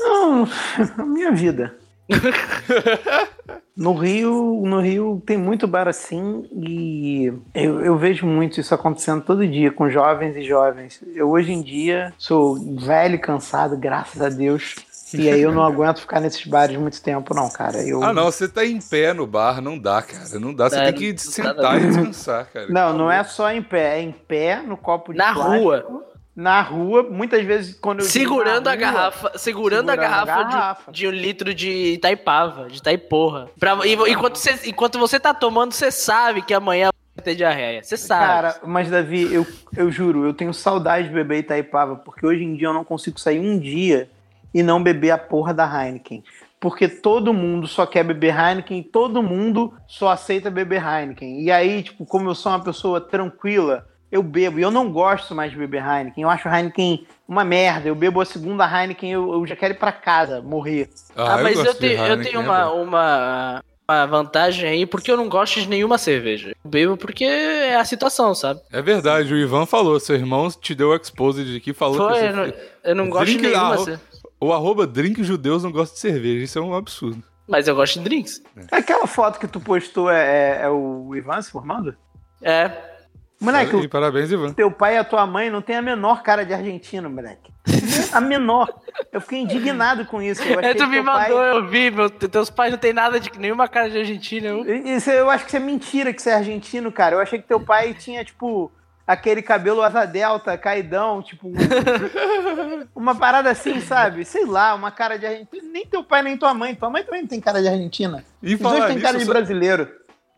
Não, minha vida. No Rio, no Rio tem muito bar assim e eu, eu vejo muito isso acontecendo todo dia com jovens e jovens. Eu hoje em dia sou velho e cansado, graças a Deus. E aí eu não aguento ficar nesses bares muito tempo, não, cara. Eu... Ah, não, você tá em pé no bar, não dá, cara. Não dá, você É, tem que sentar e descansar, cara. Não, não é só em pé, é em pé, no copo de Na plástico, rua. Na rua, muitas vezes quando eu Segurando na a rua, garrafa, segurando, segurando a a garrafa, de- garrafa. De, um litro de Itaipava, de Itaiporra. Pra, e, enquanto, você, enquanto você tá tomando, você sabe que amanhã vai ter diarreia. Você sabe. Cara, mas Davi, eu, eu juro, eu tenho saudade de beber Itaipava, porque hoje em dia eu não consigo sair um dia e não beber a porra da Heineken. Porque todo mundo só quer beber Heineken e todo mundo só aceita beber Heineken. E aí, tipo, como eu sou uma pessoa tranquila, eu bebo. E eu não gosto mais de beber Heineken. Eu acho Heineken uma merda. Eu bebo a segunda Heineken, eu, eu já quero ir pra casa, morrer. Ah, mas eu, gosto de tenho, eu Heineken, tenho é uma, uma, uma vantagem aí, porque eu não gosto de nenhuma cerveja. Eu bebo porque é a situação, sabe? É verdade, o Ivan falou, seu irmão te deu o exposed aqui, falou Foi, que eu não, eu não gosto de Drink- nenhuma ah, cerveja. o arroba drink judeus não gosta de cerveja, isso é um absurdo. Mas eu gosto de drinks. Aquela foto que tu postou é, é- é o Ivan se formando? É. Moleque, E parabéns, Ivan. teu pai e a tua mãe não tem a menor cara de argentino, moleque. A menor. Eu fiquei indignado com isso. Eu É, tu me teu pai- mandou, eu vi, meu, teus pais não tem nada de nenhuma cara de Argentina. Eu... Isso, eu acho que isso é mentira que você é argentino, cara. Eu achei que teu pai tinha, tipo, aquele cabelo asa delta, caidão, tipo. um- uma parada assim, sabe? Sei lá, uma cara de argentino. Nem teu pai, nem tua mãe. Tua mãe também não tem cara de argentina. E Os dois têm cara de só- brasileiro.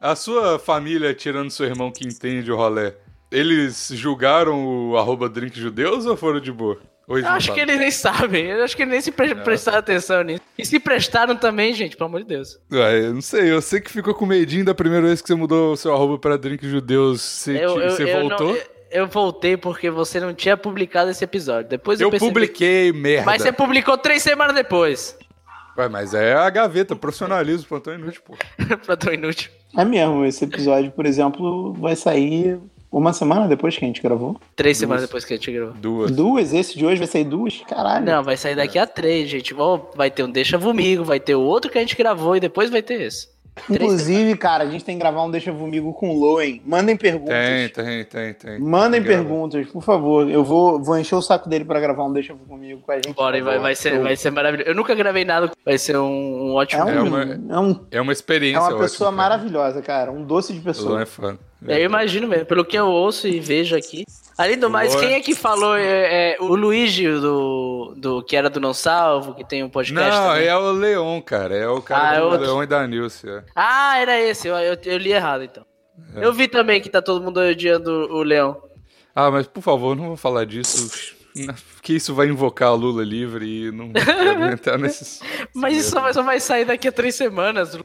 A sua família, tirando seu irmão que entende o rolê, eles julgaram o arroba drink judeus ou foram de boa? Eles Eu acho que eles nem sabem, eu acho que eles nem se pre- prestaram atenção nisso. E se prestaram também, gente, pelo amor de Deus. Ué, eu não sei, eu sei que ficou com medinho da primeira vez que você mudou o seu arroba pra drink judeus. Você, Eu, eu, você eu voltou? não- eu- voltei porque você não tinha publicado esse episódio. Depois eu, eu percebi- publiquei, merda. Mas você publicou três semanas depois. Ué, mas é a gaveta, profissionalismo, plantão inútil, pô. pra tão inútil. É mesmo, esse episódio, por exemplo, vai sair uma semana depois que a gente gravou. Três semanas depois que a gente gravou. Duas. Duas? Esse de hoje vai sair duas? Caralho. Não, vai sair daqui a três, gente. Vai ter um Deixa Vomigo, vai ter o outro que a gente gravou e depois vai ter esse. Inclusive, cara, a gente tem que gravar um Deixa Vomigo com o Loen. Mandem perguntas. Tem, tem, tem, tem. Mandem Tem perguntas, por favor. Eu vou, vou encher o saco dele pra gravar um Deixa Comigo com a gente. Bora, e vai, vai, ser, vai ser maravilhoso. Eu nunca gravei nada, vai ser um, um É, ótimo. um, É uma- é, um- É uma experiência é uma pessoa cara. maravilhosa, cara. Um doce de O pessoa. é fã. Eu imagino mesmo, pelo que eu ouço e vejo aqui. Além do mais, quem é que falou? É, é, o Luigi, do, do, que era do Não Salvo, que tem um podcast Não, também. é o Leon, cara. É o cara Ah, é do outro. Leon e da Nilce. É. Ah, era esse, eu, eu, eu li errado então. É. Eu vi também que tá todo mundo odiando o Leão. Ah, mas por favor, não vou falar disso. Que isso vai invocar a Lula livre e não quero entrar nesses. Mas isso só vai, vai sair daqui a três semanas.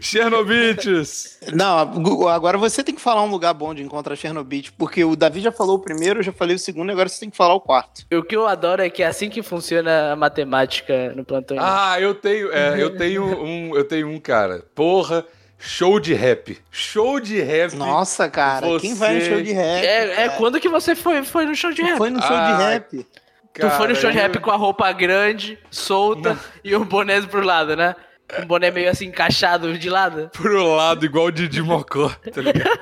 Chernobyls! Não, agora você tem que falar um lugar bom de encontrar Chernobyl, porque o Davi já falou o primeiro, eu já falei o segundo, agora você tem que falar o quarto. O que eu adoro é que é assim que funciona a matemática no plantão. Ah, eu tenho, é, eu tenho um, eu tenho um cara. Porra, show de rap. Show de rap. Nossa, cara, Você- quem vai no show de rap? é, é quando que você foi, foi no show de rap? Foi no show Ah, de rap. Tu foi no show de Cara, rap com a roupa grande, solta e um boné pro lado, né? Um boné meio assim encaixado de lado. pro lado, igual o Didi Mocó, tá ligado?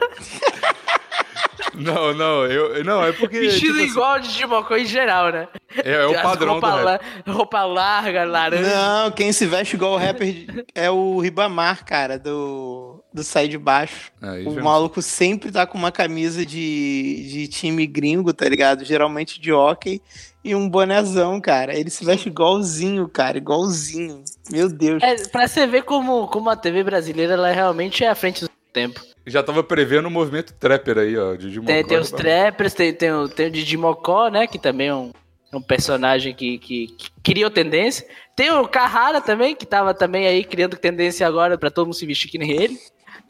não, não, eu. Não, é porque. Vestido tipo assim, igual de Dimocó em geral, né? é, é o As padrão do roupa, rap. la- roupa larga, laranja. Não, quem se veste igual o rapper é o Ribamar, cara, do, do Sai de Baixo. Aí O já- maluco sempre tá com uma camisa de, de time gringo, tá ligado? Geralmente de hockey e um bonezão, cara. Ele se veste igualzinho, cara, igualzinho. Meu Deus. É, pra você ver como, como a TV brasileira ela realmente é à frente do tempo. Já tava prevendo o movimento trapper aí, ó. Didi Mocó. Tem, tem os tá- trappers, tem, tem, o, tem o Didi Mocó, né? Que também é um, é um personagem que, que, que criou tendência. Tem o Carrara também, que tava também aí criando tendência agora pra todo mundo se vestir que nem ele.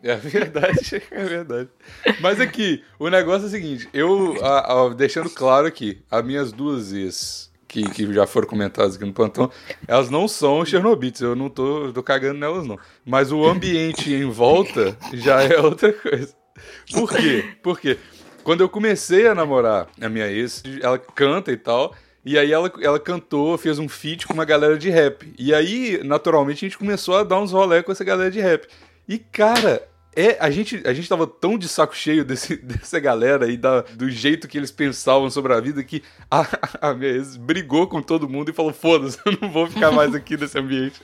É verdade, é verdade. Mas aqui, o negócio é o seguinte, eu, a- a- deixando claro aqui, as minhas duas ex, que, que já foram comentadas aqui no plantão, elas não são Chernobyl, eu não tô, tô cagando nelas não. Mas o ambiente em volta já é outra coisa. Por quê? Porque quando eu comecei a namorar a minha ex, ela canta e tal, e aí ela, ela cantou, fez um feat com uma galera de rap. E aí, naturalmente, a gente começou a dar uns rolé com essa galera de rap. E, cara, é, a, gente, a gente tava tão de saco cheio desse, dessa galera e da, do jeito que eles pensavam sobre a vida que a, a minha ex brigou com todo mundo e falou: foda-se, eu não vou ficar mais aqui nesse ambiente.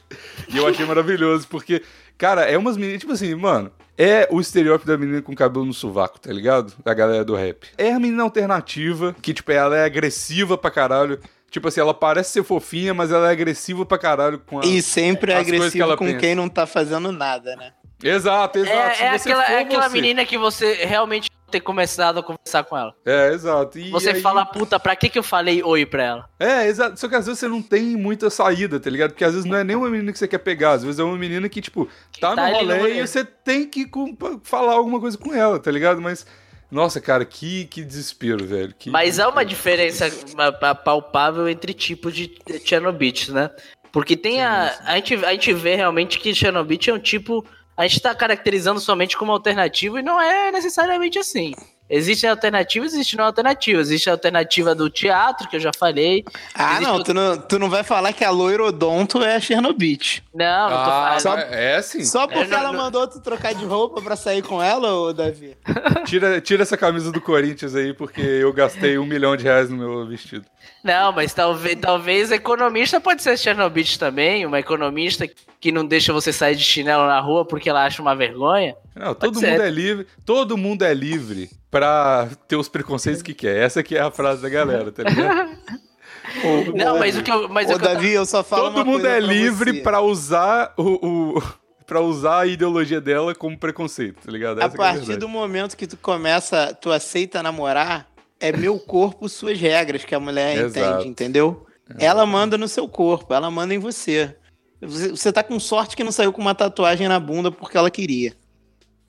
E eu achei maravilhoso, porque, cara, é umas meninas, tipo assim, mano. É o estereótipo da menina com cabelo no sovaco, tá ligado? Da galera do rap. É a menina alternativa, que, tipo, ela é agressiva pra caralho. Tipo assim, ela parece ser fofinha, mas ela é agressiva pra caralho com a. E sempre é que ela com pensa. quem não tá fazendo nada, né? Exato, exato. É, é aquela, é aquela menina que você realmente ter começado a conversar com ela. É, exato. E Você aí- fala, puta, pra que que eu falei oi pra ela? É, exato. Só que às vezes você não tem muita saída, tá ligado? Porque às vezes não é nem uma menina que você quer pegar, às vezes é uma menina que, tipo, tá, tá no rolê e você tem que com- falar alguma coisa com ela, tá ligado? Mas, nossa, cara, que, que desespero, velho. Que Mas há uma desespero. diferença palpável entre tipos de Chernobyl, né? Porque tem a. A gente, a gente vê realmente que Chernobyl é um tipo. A gente tá caracterizando somente como alternativo e não é necessariamente assim. Existem alternativas, existem não alternativas. Existe a alternativa do teatro, que eu já falei. Ah, Existe não o- tu, não, tu não vai falar que a loirodonto é a Chernobyl. Não, tô Ah, falando. é, é sim. Só porque não- ela não- mandou tu trocar de roupa pra sair com ela, ô Davi? Tira, tira essa camisa do Corinthians aí, porque eu gastei um milhão de reais no meu vestido. Não, mas talvez, talvez economista pode ser Chernobyl também, uma economista que não deixa você sair de chinelo na rua porque ela acha uma vergonha. Não, todo mundo é livre. Todo mundo é livre pra ter os preconceitos que quer. Essa que é a frase da galera, tá ligado? Não, mas o que eu. Mas Ô, eu- Davi, eu só falo Todo uma mundo coisa é pra livre você. pra usar o, o para usar a ideologia dela como preconceito, tá ligado? A Essa é a partir verdade. do momento que tu começa, tu aceita namorar, é meu corpo, suas regras que a mulher Exato. entende, entendeu? Ela manda no seu corpo, ela manda em você. Você, você tá com sorte que não saiu com uma tatuagem na bunda porque ela queria.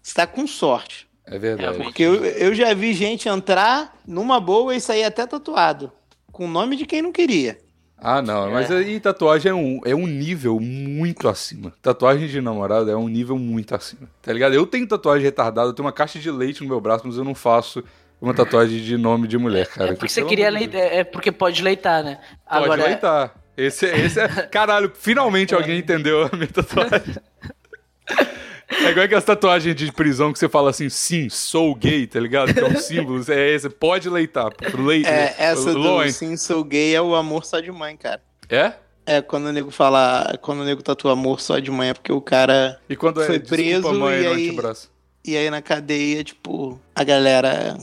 Você tá com sorte. É verdade. Realmente. Porque eu, eu já vi gente entrar numa boa e sair até tatuado. Com o nome de quem não queria. Ah, não, mas aí tatuagem é um, é um nível muito acima. Tatuagem de namorado é um nível muito acima, tá ligado? Eu tenho tatuagem retardada, eu tenho uma caixa de leite no meu braço, mas eu não faço uma tatuagem de nome de mulher, cara. é porque que, você queria leitar. É porque pode leitar, né? Pode Agora, leitar. Esse, é- esse é. Caralho, finalmente alguém entendeu a minha tatuagem. É igual aquelas tatuagens de prisão que você fala assim, sim, sou gay, tá ligado? Que é um símbolo. É esse, pode leitar. Leite. É, essa do Loin. sim, sou gay é o amor só de mãe, cara. É? É, quando o nego fala. Quando o nego tatua amor só de mãe é porque o cara. E quando Foi é desculpa, preso mãe, e no aí- antebraço. E aí na cadeia, tipo, a galera.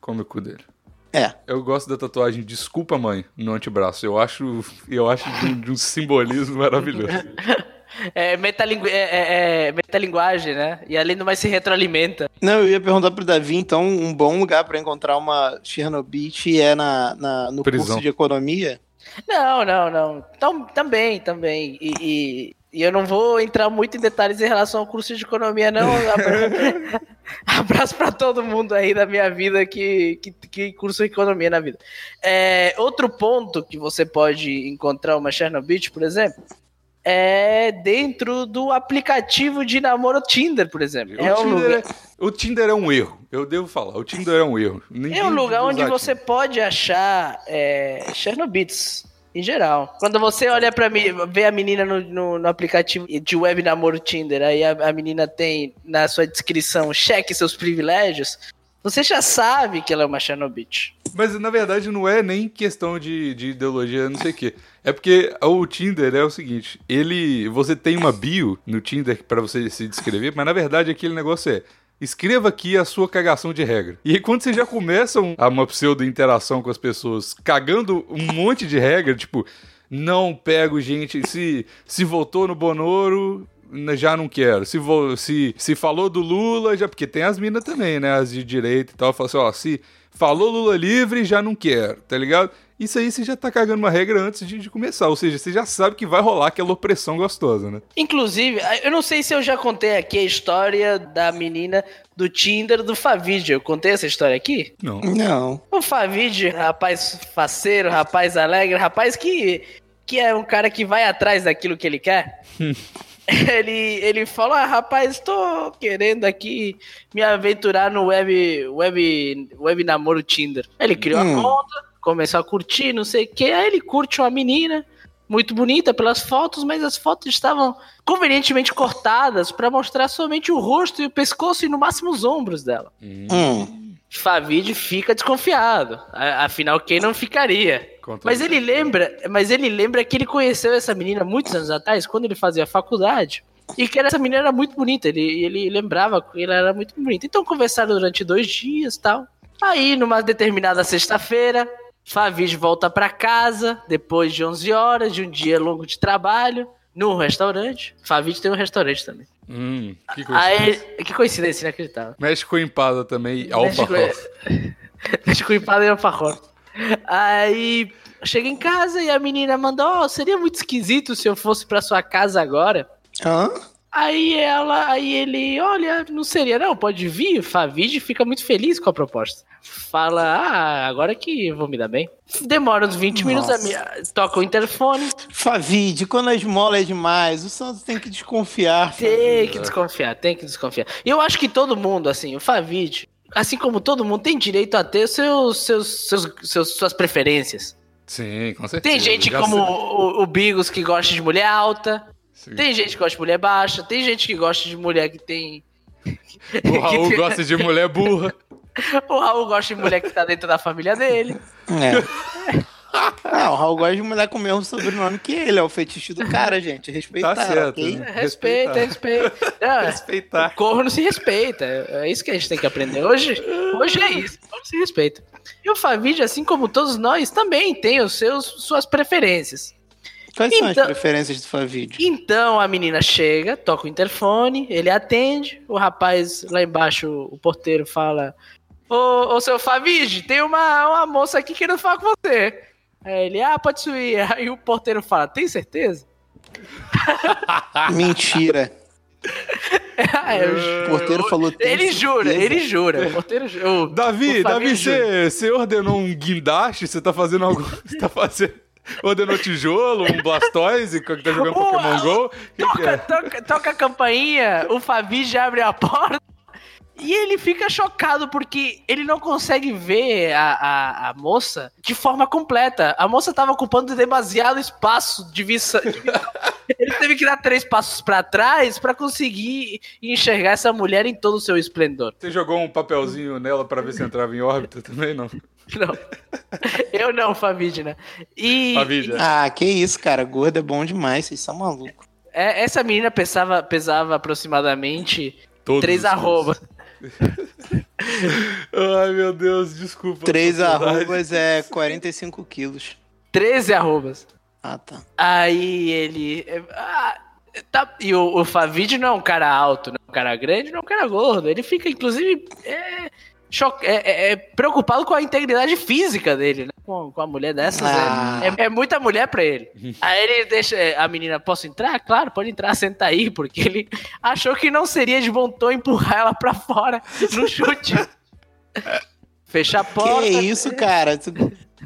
Come o cu dele. É. Eu gosto da tatuagem Desculpa Mãe no antebraço. Eu acho, eu acho de, um- de um simbolismo maravilhoso. É, metalingu... é, é, é metalinguagem, né? E ali não vai se retroalimenta. Não, eu ia perguntar pro Davi, então, um bom lugar pra encontrar uma Chernobyl é na, na- no Prisão. curso de economia? Não, não, não. Então, também, também. E, e- e eu não vou entrar muito em detalhes em relação ao curso de economia, não. Abra- Abraço pra todo mundo aí da minha vida que, que, que cursa economia na vida. É, outro ponto que você pode encontrar uma Chernobyl, por exemplo, é dentro do aplicativo de namoro Tinder, por exemplo. O, É um Tinder lugar, é, o Tinder é um erro. Eu devo falar. O Tinder é um erro. Ninguém é um lugar onde você Tinder. pode achar é, Chernobits. Em geral. Quando você olha pra mim, vê a menina no, no, no aplicativo de web namoro Tinder, aí a, a menina tem na sua descrição cheque seus privilégios, você já sabe que ela é uma Chernobit. Mas na verdade não é nem questão de, de ideologia, não sei o quê. É porque o Tinder é o seguinte: ele. Você tem uma bio no Tinder pra você se descrever, mas na verdade aquele negócio é. Escreva aqui a sua cagação de regra. E aí, quando você já começa um- a uma pseudo-interação com as pessoas, cagando um monte de regra, tipo, não pego gente. Se, se votou no Bonoro, já não quero. Se, vo- se, se falou do Lula, já. Porque tem as minas também, né? As de direita e tal. Fala assim, ó, se falou Lula livre, já não quero, tá ligado? Isso aí você já tá cagando uma regra antes de, de começar. Ou seja, você já sabe que vai rolar aquela opressão gostosa, né? Inclusive, eu não sei se eu já contei aqui a história da menina do Tinder do Favid. Eu contei essa história aqui? Não. Não. O Favid, rapaz faceiro, rapaz alegre, rapaz que, que é um cara que vai atrás daquilo que ele quer. ele, ele falou, ah, rapaz, tô querendo aqui me aventurar no web, web, web namoro Tinder. Ele criou Hum. a conta, começou a curtir, não sei o que, aí ele curte uma menina, muito bonita pelas fotos, mas as fotos estavam convenientemente cortadas para mostrar somente o rosto e o pescoço e no máximo os ombros dela. Hum. Favid fica desconfiado. Afinal, quem não ficaria? Conta Mas ele lembra, mas ele lembra que ele conheceu essa menina muitos anos atrás, quando ele fazia faculdade. E que essa menina era muito bonita. Ele, ele lembrava que ela era muito bonita. Então conversaram durante dois dias tal. Aí, numa determinada sexta-feira, Favid volta pra casa, depois de 11 horas, de um dia longo de trabalho, num restaurante. Favid tem um restaurante também. Hum, que coincidência. Aí, que coincidência inacreditável. México empada também, alfajor. México empada e alfajor. Aí chega em casa e a menina mandou: Ó, seria muito esquisito se eu fosse pra sua casa agora. Hã? Aí ela, aí ele, olha, não seria não, pode vir. Favid fica muito feliz com a proposta. Fala, ah, agora que eu vou me dar bem. Demora uns 20 minutos, a Nossa. toca o interfone, Favide, quando a esmola é demais, o Santos tem que desconfiar. tem que desconfiar, tem que desconfiar. E eu acho que todo mundo, assim, o Favid, assim como todo mundo, tem direito a ter seus, seus, seus, seus- suas preferências. Sim, com certeza. Tem gente Já como sei. o, o Bigos que gosta de mulher alta, Sim. tem gente que gosta de mulher baixa, tem gente que gosta de mulher que tem. O Raul gosta de mulher burra. O Raul gosta de mulher que tá dentro da família dele. É. Ah, o Raul gosta de mulher com o mesmo sobrenome que ele, é o fetiche do cara, gente. Respeitar, Tá certo, ok? né? Respeita, respeita. Não, Respeitar. O corno se respeita. É isso que a gente tem que aprender. Hoje, hoje é isso. Corno se respeita. E o Favid, assim como todos nós, também tem os seus, suas preferências. Quais são as Então- preferências do Favid? Então a menina chega, toca o interfone, ele atende, o rapaz lá embaixo, o porteiro, fala: Ô, ô seu Favid, tem uma, uma moça aqui querendo falar com você. Aí ele, ah, pode subir. Aí o porteiro fala: tem certeza? Mentira. Eu- O porteiro falou. "Tem ele jura, certeza?" ele jura. O porteiro jura. O- Davi, o Davi, jura. você, você ordenou um guindaste? Você tá fazendo algo. Você tá fazendo. Ordenou tijolo, um Blastoise, que tá jogando Uau! Pokémon GO? Toca, é? toca, toca a campainha, o Fabi já abre a porta. E ele fica chocado porque ele não consegue ver a, a, a moça de forma completa. A moça tava ocupando demasiado espaço de vista. Ele teve que dar três passos pra trás pra conseguir enxergar essa mulher em todo o seu esplendor. Você jogou um papelzinho nela pra ver se entrava em órbita também, não? Não. Eu não, Favid, né? E Favid, é. Ah, que isso, cara. Gordo é bom demais, vocês são malucos. é, essa menina pesava, pesava aproximadamente Todos três arrobas. Ai, meu Deus, desculpa. Três arrobas é 45 quilos. 13 arrobas. Ah, tá. Aí ele. ah, tá- e o, o Favid não é um cara alto, não é um cara grande, não é um cara gordo. Ele fica, inclusive, é, é- é- é preocupado com a integridade física dele, né? Com, com a mulher dessas. é- Ah. É, é muita mulher pra ele. Aí ele deixa a menina, posso entrar? Claro, pode entrar, senta aí, porque ele achou que não seria de bom tom empurrar ela pra fora no chute. Fechar a porta. Que isso, cara? Tu-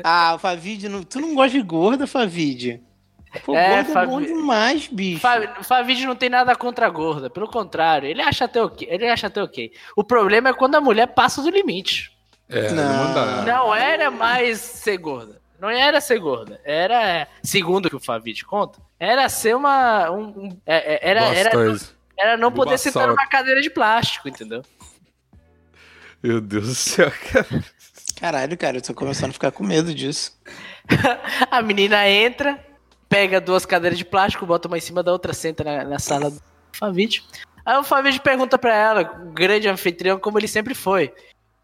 Ah, Favid, não... tu não gosta de gorda, Favid? Pô, É, gorda é bom demais, bicho. Fa- Favid não tem nada contra a gorda, pelo contrário, ele acha até ok. Ele acha até ok. O problema é quando a mulher passa do limite. É, Não. não dá. Não era mais ser gorda. Não era ser gorda. Era, segundo o que o Favid conta, era ser uma. Um, um- é- é- era, era, Blastoise. era não poder sentar numa cadeira de plástico, entendeu? Meu Deus do céu, cara. Caralho, cara, eu tô começando a ficar com medo disso. A menina entra, pega duas cadeiras de plástico, bota uma em cima da outra, senta na, na sala do Favid. Aí o Favid pergunta pra ela, grande anfitrião, como ele sempre foi.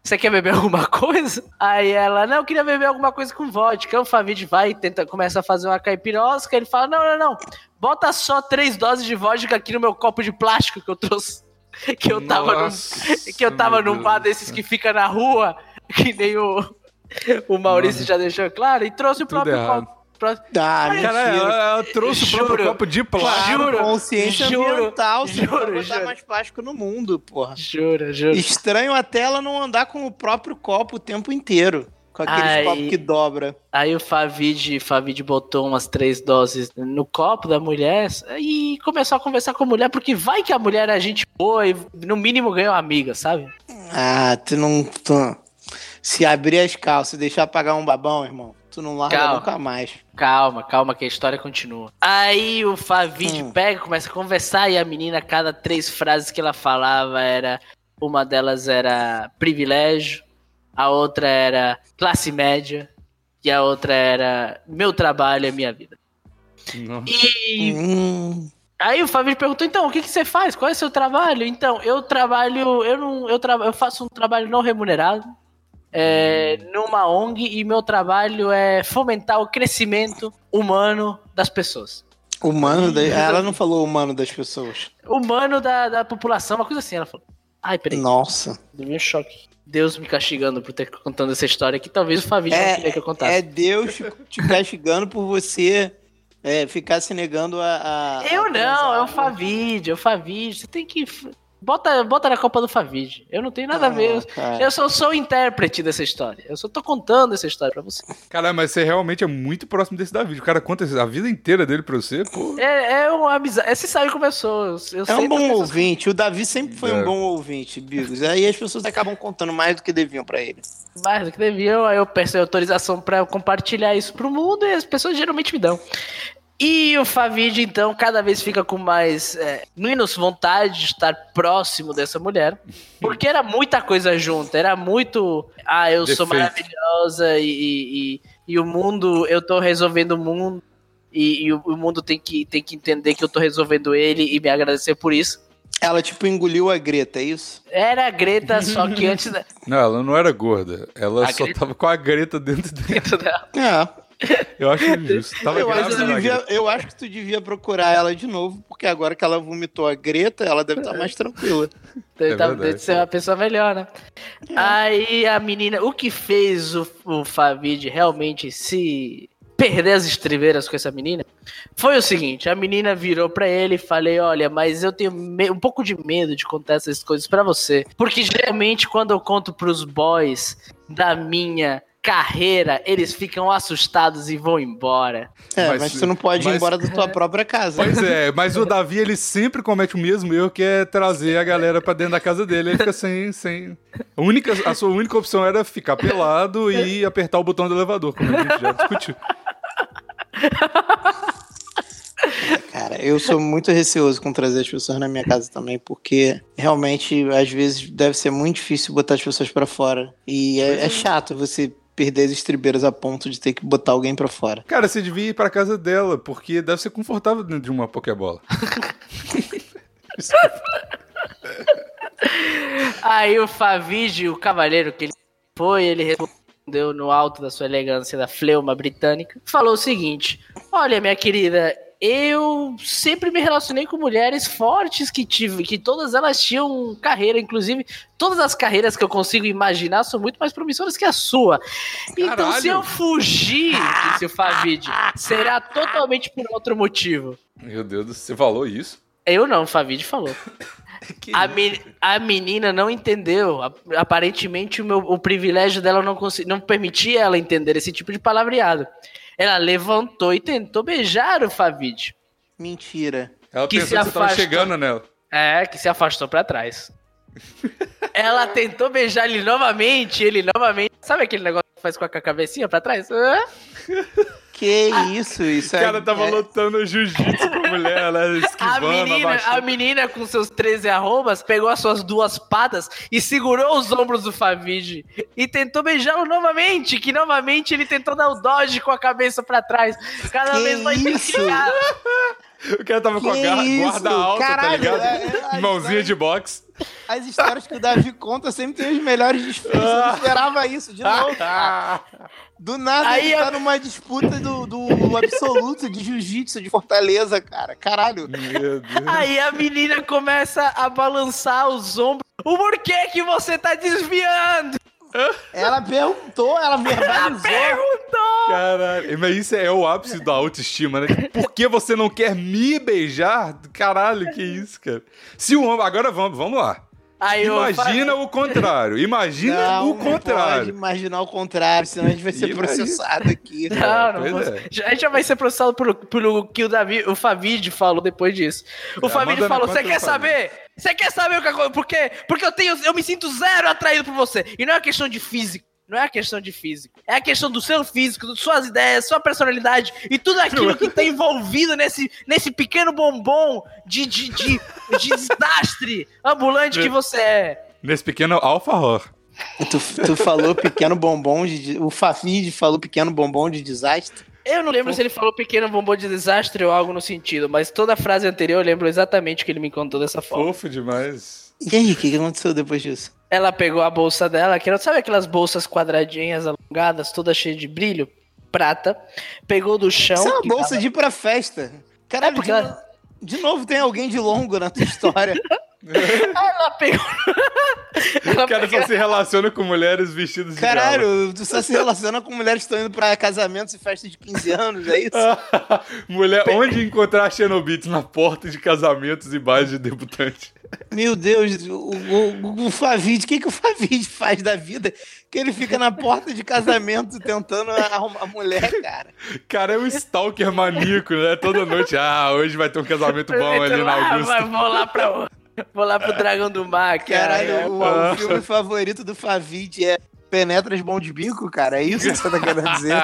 Você quer beber alguma coisa? Aí ela, não, eu queria beber alguma coisa com vodka. O Favid vai e tenta, começa a fazer uma caipirosca. Ele fala, não, não, não, bota só três doses de vodka aqui no meu copo de plástico que eu trouxe. Que eu tava num, Nossa, que eu tava num bar desses que fica na rua, que nem o, o Maurício já deixou claro, e trouxe o próprio copo. Pró- Ah. Cara, ela, ela trouxe o próprio Juro. copo de plástico. Claro, Juro, consciência juro, ambiental, juro, botar juro. mais plástico no mundo, porra. Jura, jura. Estranho até ela não andar com o próprio copo o tempo inteiro. Com aqueles Ai. copos que dobra. Aí o Favid, Favid botou umas três doses no copo da mulher e começou a conversar com a mulher, porque vai que a mulher é gente boa e no mínimo ganhou amiga, sabe? Ah, tu não. tu- Se abrir as calças e deixar pagar um babão, irmão, tu não larga Calma. nunca mais. Calma, calma, que a história continua. Aí o Favid Hum. pega, começa a conversar e a menina, cada três frases que ela falava era. Uma delas era privilégio, a outra era classe média e a outra era meu trabalho é minha vida. Não. E Hum, Aí o Fábio perguntou, então, o que, que você faz? Qual é o seu trabalho? Então, eu trabalho, eu não, eu, tra eu faço um trabalho não remunerado é, numa ONG e meu trabalho é fomentar o crescimento humano das pessoas. humano. Da... Ela não falou humano das pessoas. Humano da, da população, uma coisa assim, ela falou. Ai, peraí, Nossa. deu um choque. Deus me castigando por ter contando essa história que talvez o Fábio não queria que eu contasse. É Deus te, castigando por você é, ficar se negando a. a- Eu a não, é o. Favid, é o Favid. Você tem que. Bota, bota na Copa do Favid. Eu não tenho nada a ver. Eu, cara. eu só sou o intérprete dessa história. Eu só tô contando essa história pra você. Caralho, mas você realmente é muito próximo desse Davi. O cara conta a vida inteira dele pra você, pô. É, é uma amizade. Você sabe como eu sou. Eu, É um bom pessoas- ouvinte. O Davi sempre foi É. um bom ouvinte, Bigos. Aí as pessoas acabam contando mais do que deviam pra ele. Mais do que deviam, aí eu peço autorização pra eu compartilhar isso pro mundo e as pessoas geralmente me dão. E o Favid, então, cada vez fica com mais é, menos vontade de estar próximo dessa mulher. Porque era muita coisa junto, era muito. Ah, eu sou maravilhosa e, e, e- e o mundo, eu tô resolvendo o mundo. E, e o, o mundo tem que, tem que entender que eu tô resolvendo ele e me agradecer por isso. Ela, tipo, engoliu a Greta, é isso? Era a Greta, só que antes da, Não, ela não era gorda. Ela A só Greta- tava com a Greta dentro dela. dentro dela. É. Eu acho justo. Tava Eu acho, devia, eu acho que tu devia procurar ela de novo, porque agora que ela vomitou a Greta, ela deve estar mais tranquila. Ele É tá, deve ser uma pessoa melhor, né? Aí a menina, o que fez o, o Favid realmente se perder as estribeiras com essa menina foi o seguinte: a menina virou pra ele e falei: Olha, mas eu tenho um pouco de medo de contar essas coisas pra você. Porque geralmente quando eu conto pros boys da minha carreira, eles ficam assustados e vão embora. É, Mas- mas, tu não pode mas- ir embora da tua própria casa. Pois é, mas o Davi, ele sempre comete o mesmo erro, que é trazer a galera pra dentro da casa dele. Ele fica sem... sem... A, única, a sua única opção era ficar pelado e apertar o botão do elevador, como a gente já discutiu. Cara, eu sou muito receoso com trazer as pessoas na minha casa também, porque realmente, às vezes, deve ser muito difícil botar as pessoas pra fora. E é, é chato você perder as estribeiras a ponto de ter que botar alguém pra fora. Cara, você devia ir pra casa dela, porque deve ser confortável dentro de uma Pokébola. Aí o Favid, o cavaleiro que ele foi, ele respondeu no alto da sua elegância da fleuma britânica, falou o seguinte: Olha, minha querida, eu sempre me relacionei com mulheres fortes que tive, que todas elas tinham carreira, inclusive todas as carreiras que eu consigo imaginar são muito mais promissoras que a sua. Então, se Caralho. eu fugir, disse o Favid, será totalmente por outro motivo. Meu Deus do céu, você falou isso? Eu não, o Favid falou. Que A, me- a menina não entendeu. Aparentemente, o, meu, o privilégio dela não, consegui- não permitia ela entender esse tipo de palavreado. Ela levantou e tentou beijar o Favid. Mentira. Ela que pensou se que você tava afastou. chegando nela. É, que se afastou pra trás. ela tentou beijar ele novamente, ele novamente. Sabe aquele negócio que faz com a cabecinha pra trás? Que isso? Isso O é. cara tava é- lutando jiu-jitsu com a mulher, ela A esquivando, menina, abaixando. a menina com seus 13 arrobas pegou as suas duas patas e segurou os ombros do Favid e tentou beijá-lo novamente, que novamente ele tentou dar o dodge com a cabeça pra trás. Cada Que vez mais isso? O cara tava com a Que gar- isso? guarda alta, Caralho, tá ligado? é- é- Mãozinha de boxe. As histórias que o Davi conta sempre tem os melhores desfechos. Eu não esperava isso, de novo. Do nada Aí ele tá eu- numa disputa do, do absoluto de jiu-jitsu de Fortaleza, cara. Caralho. Meu Deus. Aí a menina começa a balançar os ombros. O porquê que você tá desviando? Ela perguntou, ela verbalizou. Perguntou! Caralho, mas isso é o ápice da autoestima, né? Por que você não quer me beijar? Caralho, que isso, cara. Se o homem. Agora vamos, vamos lá. Aí Imagina o contrário. Imagina Não, o não pode contrário. imaginar o contrário, senão a gente vai ser Imagina. processado aqui. Não, não. Pois vou- é. já- A gente já vai ser processado pelo, pelo que o Davi, o Favid falou depois disso. O É, falou: Você quer Favid." saber? Você quer saber o que aconteceu? Por quê? Porque eu tenho, eu me sinto zero atraído por você. E não é uma questão de físico. Não é a questão de físico. É a questão do seu físico, das suas ideias, sua personalidade e tudo aquilo que tá envolvido nesse, nesse pequeno bombom de, de, de, de desastre ambulante que você é. Nesse pequeno alfa horror. Tu, tu falou pequeno bombom de. O Fafid falou pequeno bombom de desastre. Eu não lembro se ele falou pequeno bombom de desastre ou algo no sentido, mas toda a frase anterior eu lembro exatamente que ele me contou dessa forma. Fofo demais. E aí, o que, aconteceu depois disso? Ela pegou a bolsa dela, que era, sabe aquelas bolsas quadradinhas, alongadas, todas cheias de brilho? Prata. Pegou do chão. Isso é uma bolsa tava- de ir pra festa. Caralho, É porque de, ela- de novo tem alguém de longo na tua história. ela pegou. ela O cara pegou- só se relaciona com mulheres vestidas de gala. Caralho, tu só se relaciona com mulheres que estão indo pra casamentos e festas de 15 anos, é isso? Mulher, onde encontrar Xenobites? Na porta de casamentos e bares de debutante. Meu Deus, o, o, o Favid, o que, que o Favid faz da vida? Que ele fica na porta de casamento tentando arrumar mulher, cara. Cara, é um stalker maníaco, né? Toda noite. Ah, hoje vai ter um casamento bom ali na Ah, Augusta. vai- vou lá pra. Vou lá pro Dragão do Mar, cara. Caralho, o, o filme favorito do Favid é Penetras Bom de Bico, cara? É isso que você tá querendo dizer?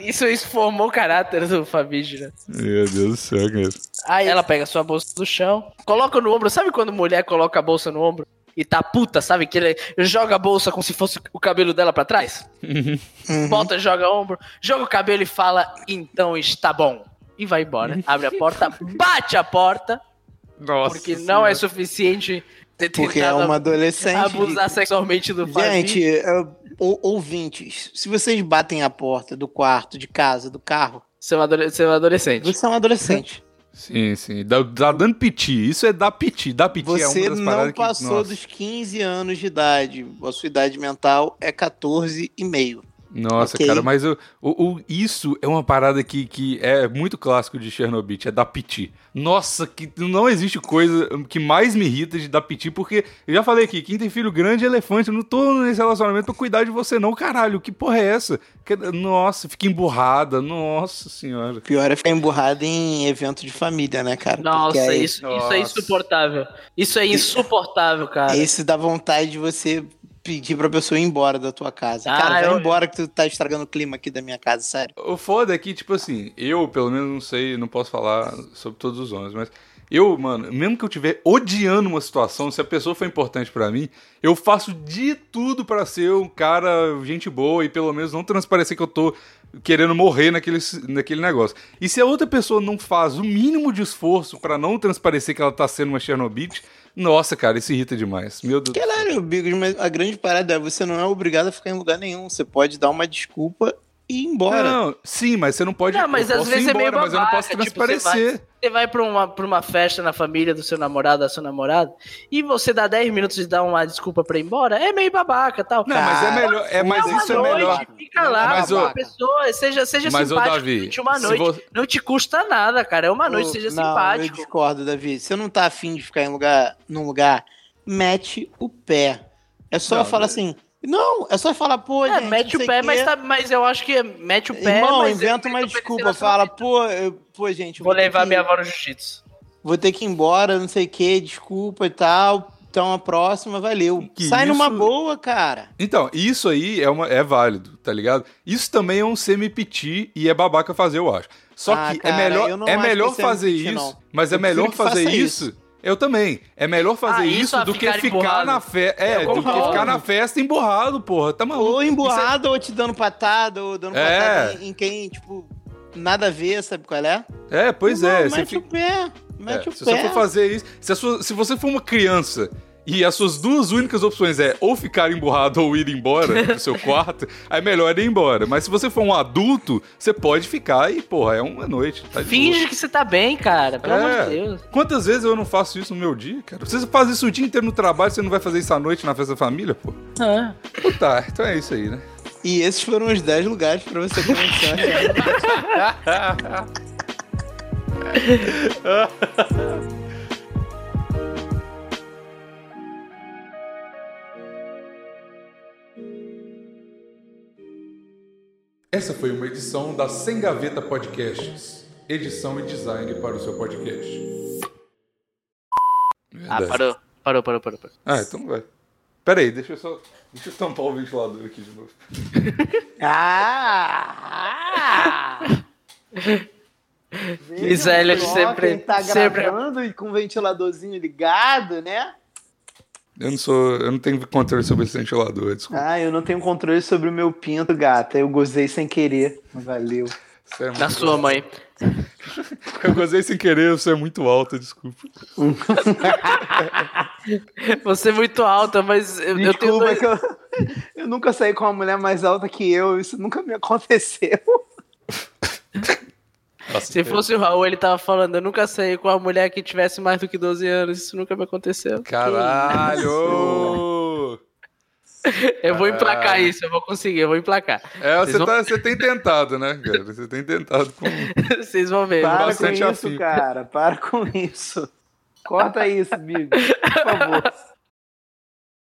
Isso, isso formou o caráter do Fabídio, né? Meu Deus do céu, cara. Aí ela pega sua bolsa do chão, coloca no ombro. Sabe quando mulher coloca a bolsa no ombro e tá puta, sabe? Que ele joga a bolsa como se fosse o cabelo dela pra trás? Uhum. Volta, joga ombro, joga o cabelo e fala, então está bom. E vai embora. Abre a porta, bate a porta, Nossa. porque não é suficiente ter Porque é tentado uma adolescente. abusar sexualmente do Gente, Fabídio. é, ou- ouvintes, se vocês batem a porta do quarto, de casa, do carro, Você é um adole- você é um adolescente. você é um adolescente. Sim, sim. Dá, dá dando piti. Isso é dar piti. Dar piti é Você uma das paradas não que- passou nossa. dos 15 anos de idade. A sua idade mental é 14 e meio. Nossa, Ok. cara, mas o, o- o- isso é uma parada que, que é muito clássico de Chernobyl, é dar piti. Nossa, que não existe coisa que mais me irrita de dar piti, porque eu já falei aqui, quem tem filho grande é elefante, eu não tô nesse relacionamento pra cuidar de você não, caralho, que porra é essa? Que- nossa, fica emburrada, nossa senhora. Pior é ficar emburrado em evento de família, né, cara? Nossa, aí- isso, isso é Nossa. insuportável. Isso é insuportável, cara. Esse dá vontade de você pedir pra pessoa ir embora da tua casa. Ah, cara, vai eu- embora que tu tá estragando o clima aqui da minha casa, sério. O foda é que, tipo assim, eu, pelo menos, não sei, não posso falar sobre todos os homens, mas eu, mano, mesmo que eu estiver odiando uma situação, se a pessoa for importante pra mim, eu faço de tudo pra ser um cara gente boa e pelo menos não transparecer que eu tô querendo morrer naquele, naquele negócio. E se a outra pessoa não faz o mínimo de esforço pra não transparecer que ela tá sendo uma Chernobyl, nossa, cara, isso irrita demais. Meu Deus. Caralho, Bigos, mas a grande parada é você não é obrigado a ficar em lugar nenhum. Você pode dar uma desculpa e ir embora. Não, sim, mas você não pode. Não, mas eu às vezes ir é meio embora, mas eu não posso babaca, tipo, transparecer. Você vai pra uma, pra uma festa na família do seu namorado, da sua namorada, e você dá 10 minutos de dar uma desculpa pra ir embora, é meio babaca tal. Não, mas é Cara, melhor. É, mas uma isso é noite, melhor. Fica lá, Mas, com ô- a pessoa, seja, seja Mas, ô, simpático Davi, durante uma noite. você- Não te custa nada, cara. É uma noite, Ô, seja não, Eu simpático. discordo, Davi. Você não tá afim de ficar em lugar, num lugar, mete o pé. É só Não, falar assim. Não, é só falar, pô, É, gente, mete o pé, mas, tá, mas eu acho que é- mete o pé. Irmão, mas inventa uma desculpa. Fala, pô, eu- pô, gente, Vou ter levar que- minha avó no jiu-jitsu. Vou ter que ir embora, não sei o que, desculpa e tal. Então a próxima, valeu. Que Sai numa isso- boa, cara. Então, isso aí é, uma, é válido, tá ligado? Isso também é um semi-piti e é babaca fazer, eu acho. Só Ah, que cara, é melhor, é melhor que é fazer isso. não. Mas é melhor fazer faça isso. Eu também. É melhor fazer Ah, isso isso do que ficar ficar emburrado. na festa. É, Eu do que ficar na festa emburrado, porra. Tá maluco. Ou Isso emburrado, ou te dando patada, ou dando É. patada em, em quem, tipo, nada a ver, sabe qual é? É, é pois Não, é. você Mete fica- o pé. Mete É, o se pé. você for fazer isso, se, a sua- se você for uma criança e as suas duas únicas opções é ou ficar emburrado ou ir embora do seu quarto, aí melhor ir embora. Mas se você for um adulto, você pode ficar e, porra, é uma noite. Tá Finge que você tá bem, cara. Pelo boa. amor É. de Deus. Quantas vezes eu não faço isso no meu dia, cara? Você faz isso o dia inteiro no trabalho, você não vai fazer isso à noite na festa da família, pô? Ah. Pô, tá, então é isso aí, né? E esses foram os 10 lugares pra você começar. Essa foi uma edição da Sem Gaveta Podcasts. Edição e design para o seu podcast. Ah, Verdade. parou. Parou, parou, parou. parou. Ah, então vai. Pera aí, deixa eu só. Deixa eu tampar o ventilador aqui de novo. ah! Luiz Elliot Ó, sempre- tá sempre- gravando e com o ventiladorzinho ligado, né? Eu não sou. Eu não tenho controle sobre esse ventilador, desculpa. Ah, eu não tenho controle sobre o meu pinto, gata. Eu gozei sem querer. Valeu. É Da sua mãe. Eu gozei sem querer, você é muito alto, desculpa. Você é muito alta, mas eu, eu tenho Desculpa dois... que eu, eu nunca saí com uma mulher mais alta que eu. Isso nunca me aconteceu. Se fosse o Raul, ele tava falando, eu nunca saí com uma mulher que tivesse mais do que 12 anos, isso nunca me aconteceu. Caralho! Eu vou emplacar isso, eu vou conseguir, eu vou emplacar. É, você, vão- tá, você tem tentado, né, cara? Você tem tentado com. Vocês vão ver. Para com isso, afinco. cara. Para com isso. Corta isso, Bigo. Por favor.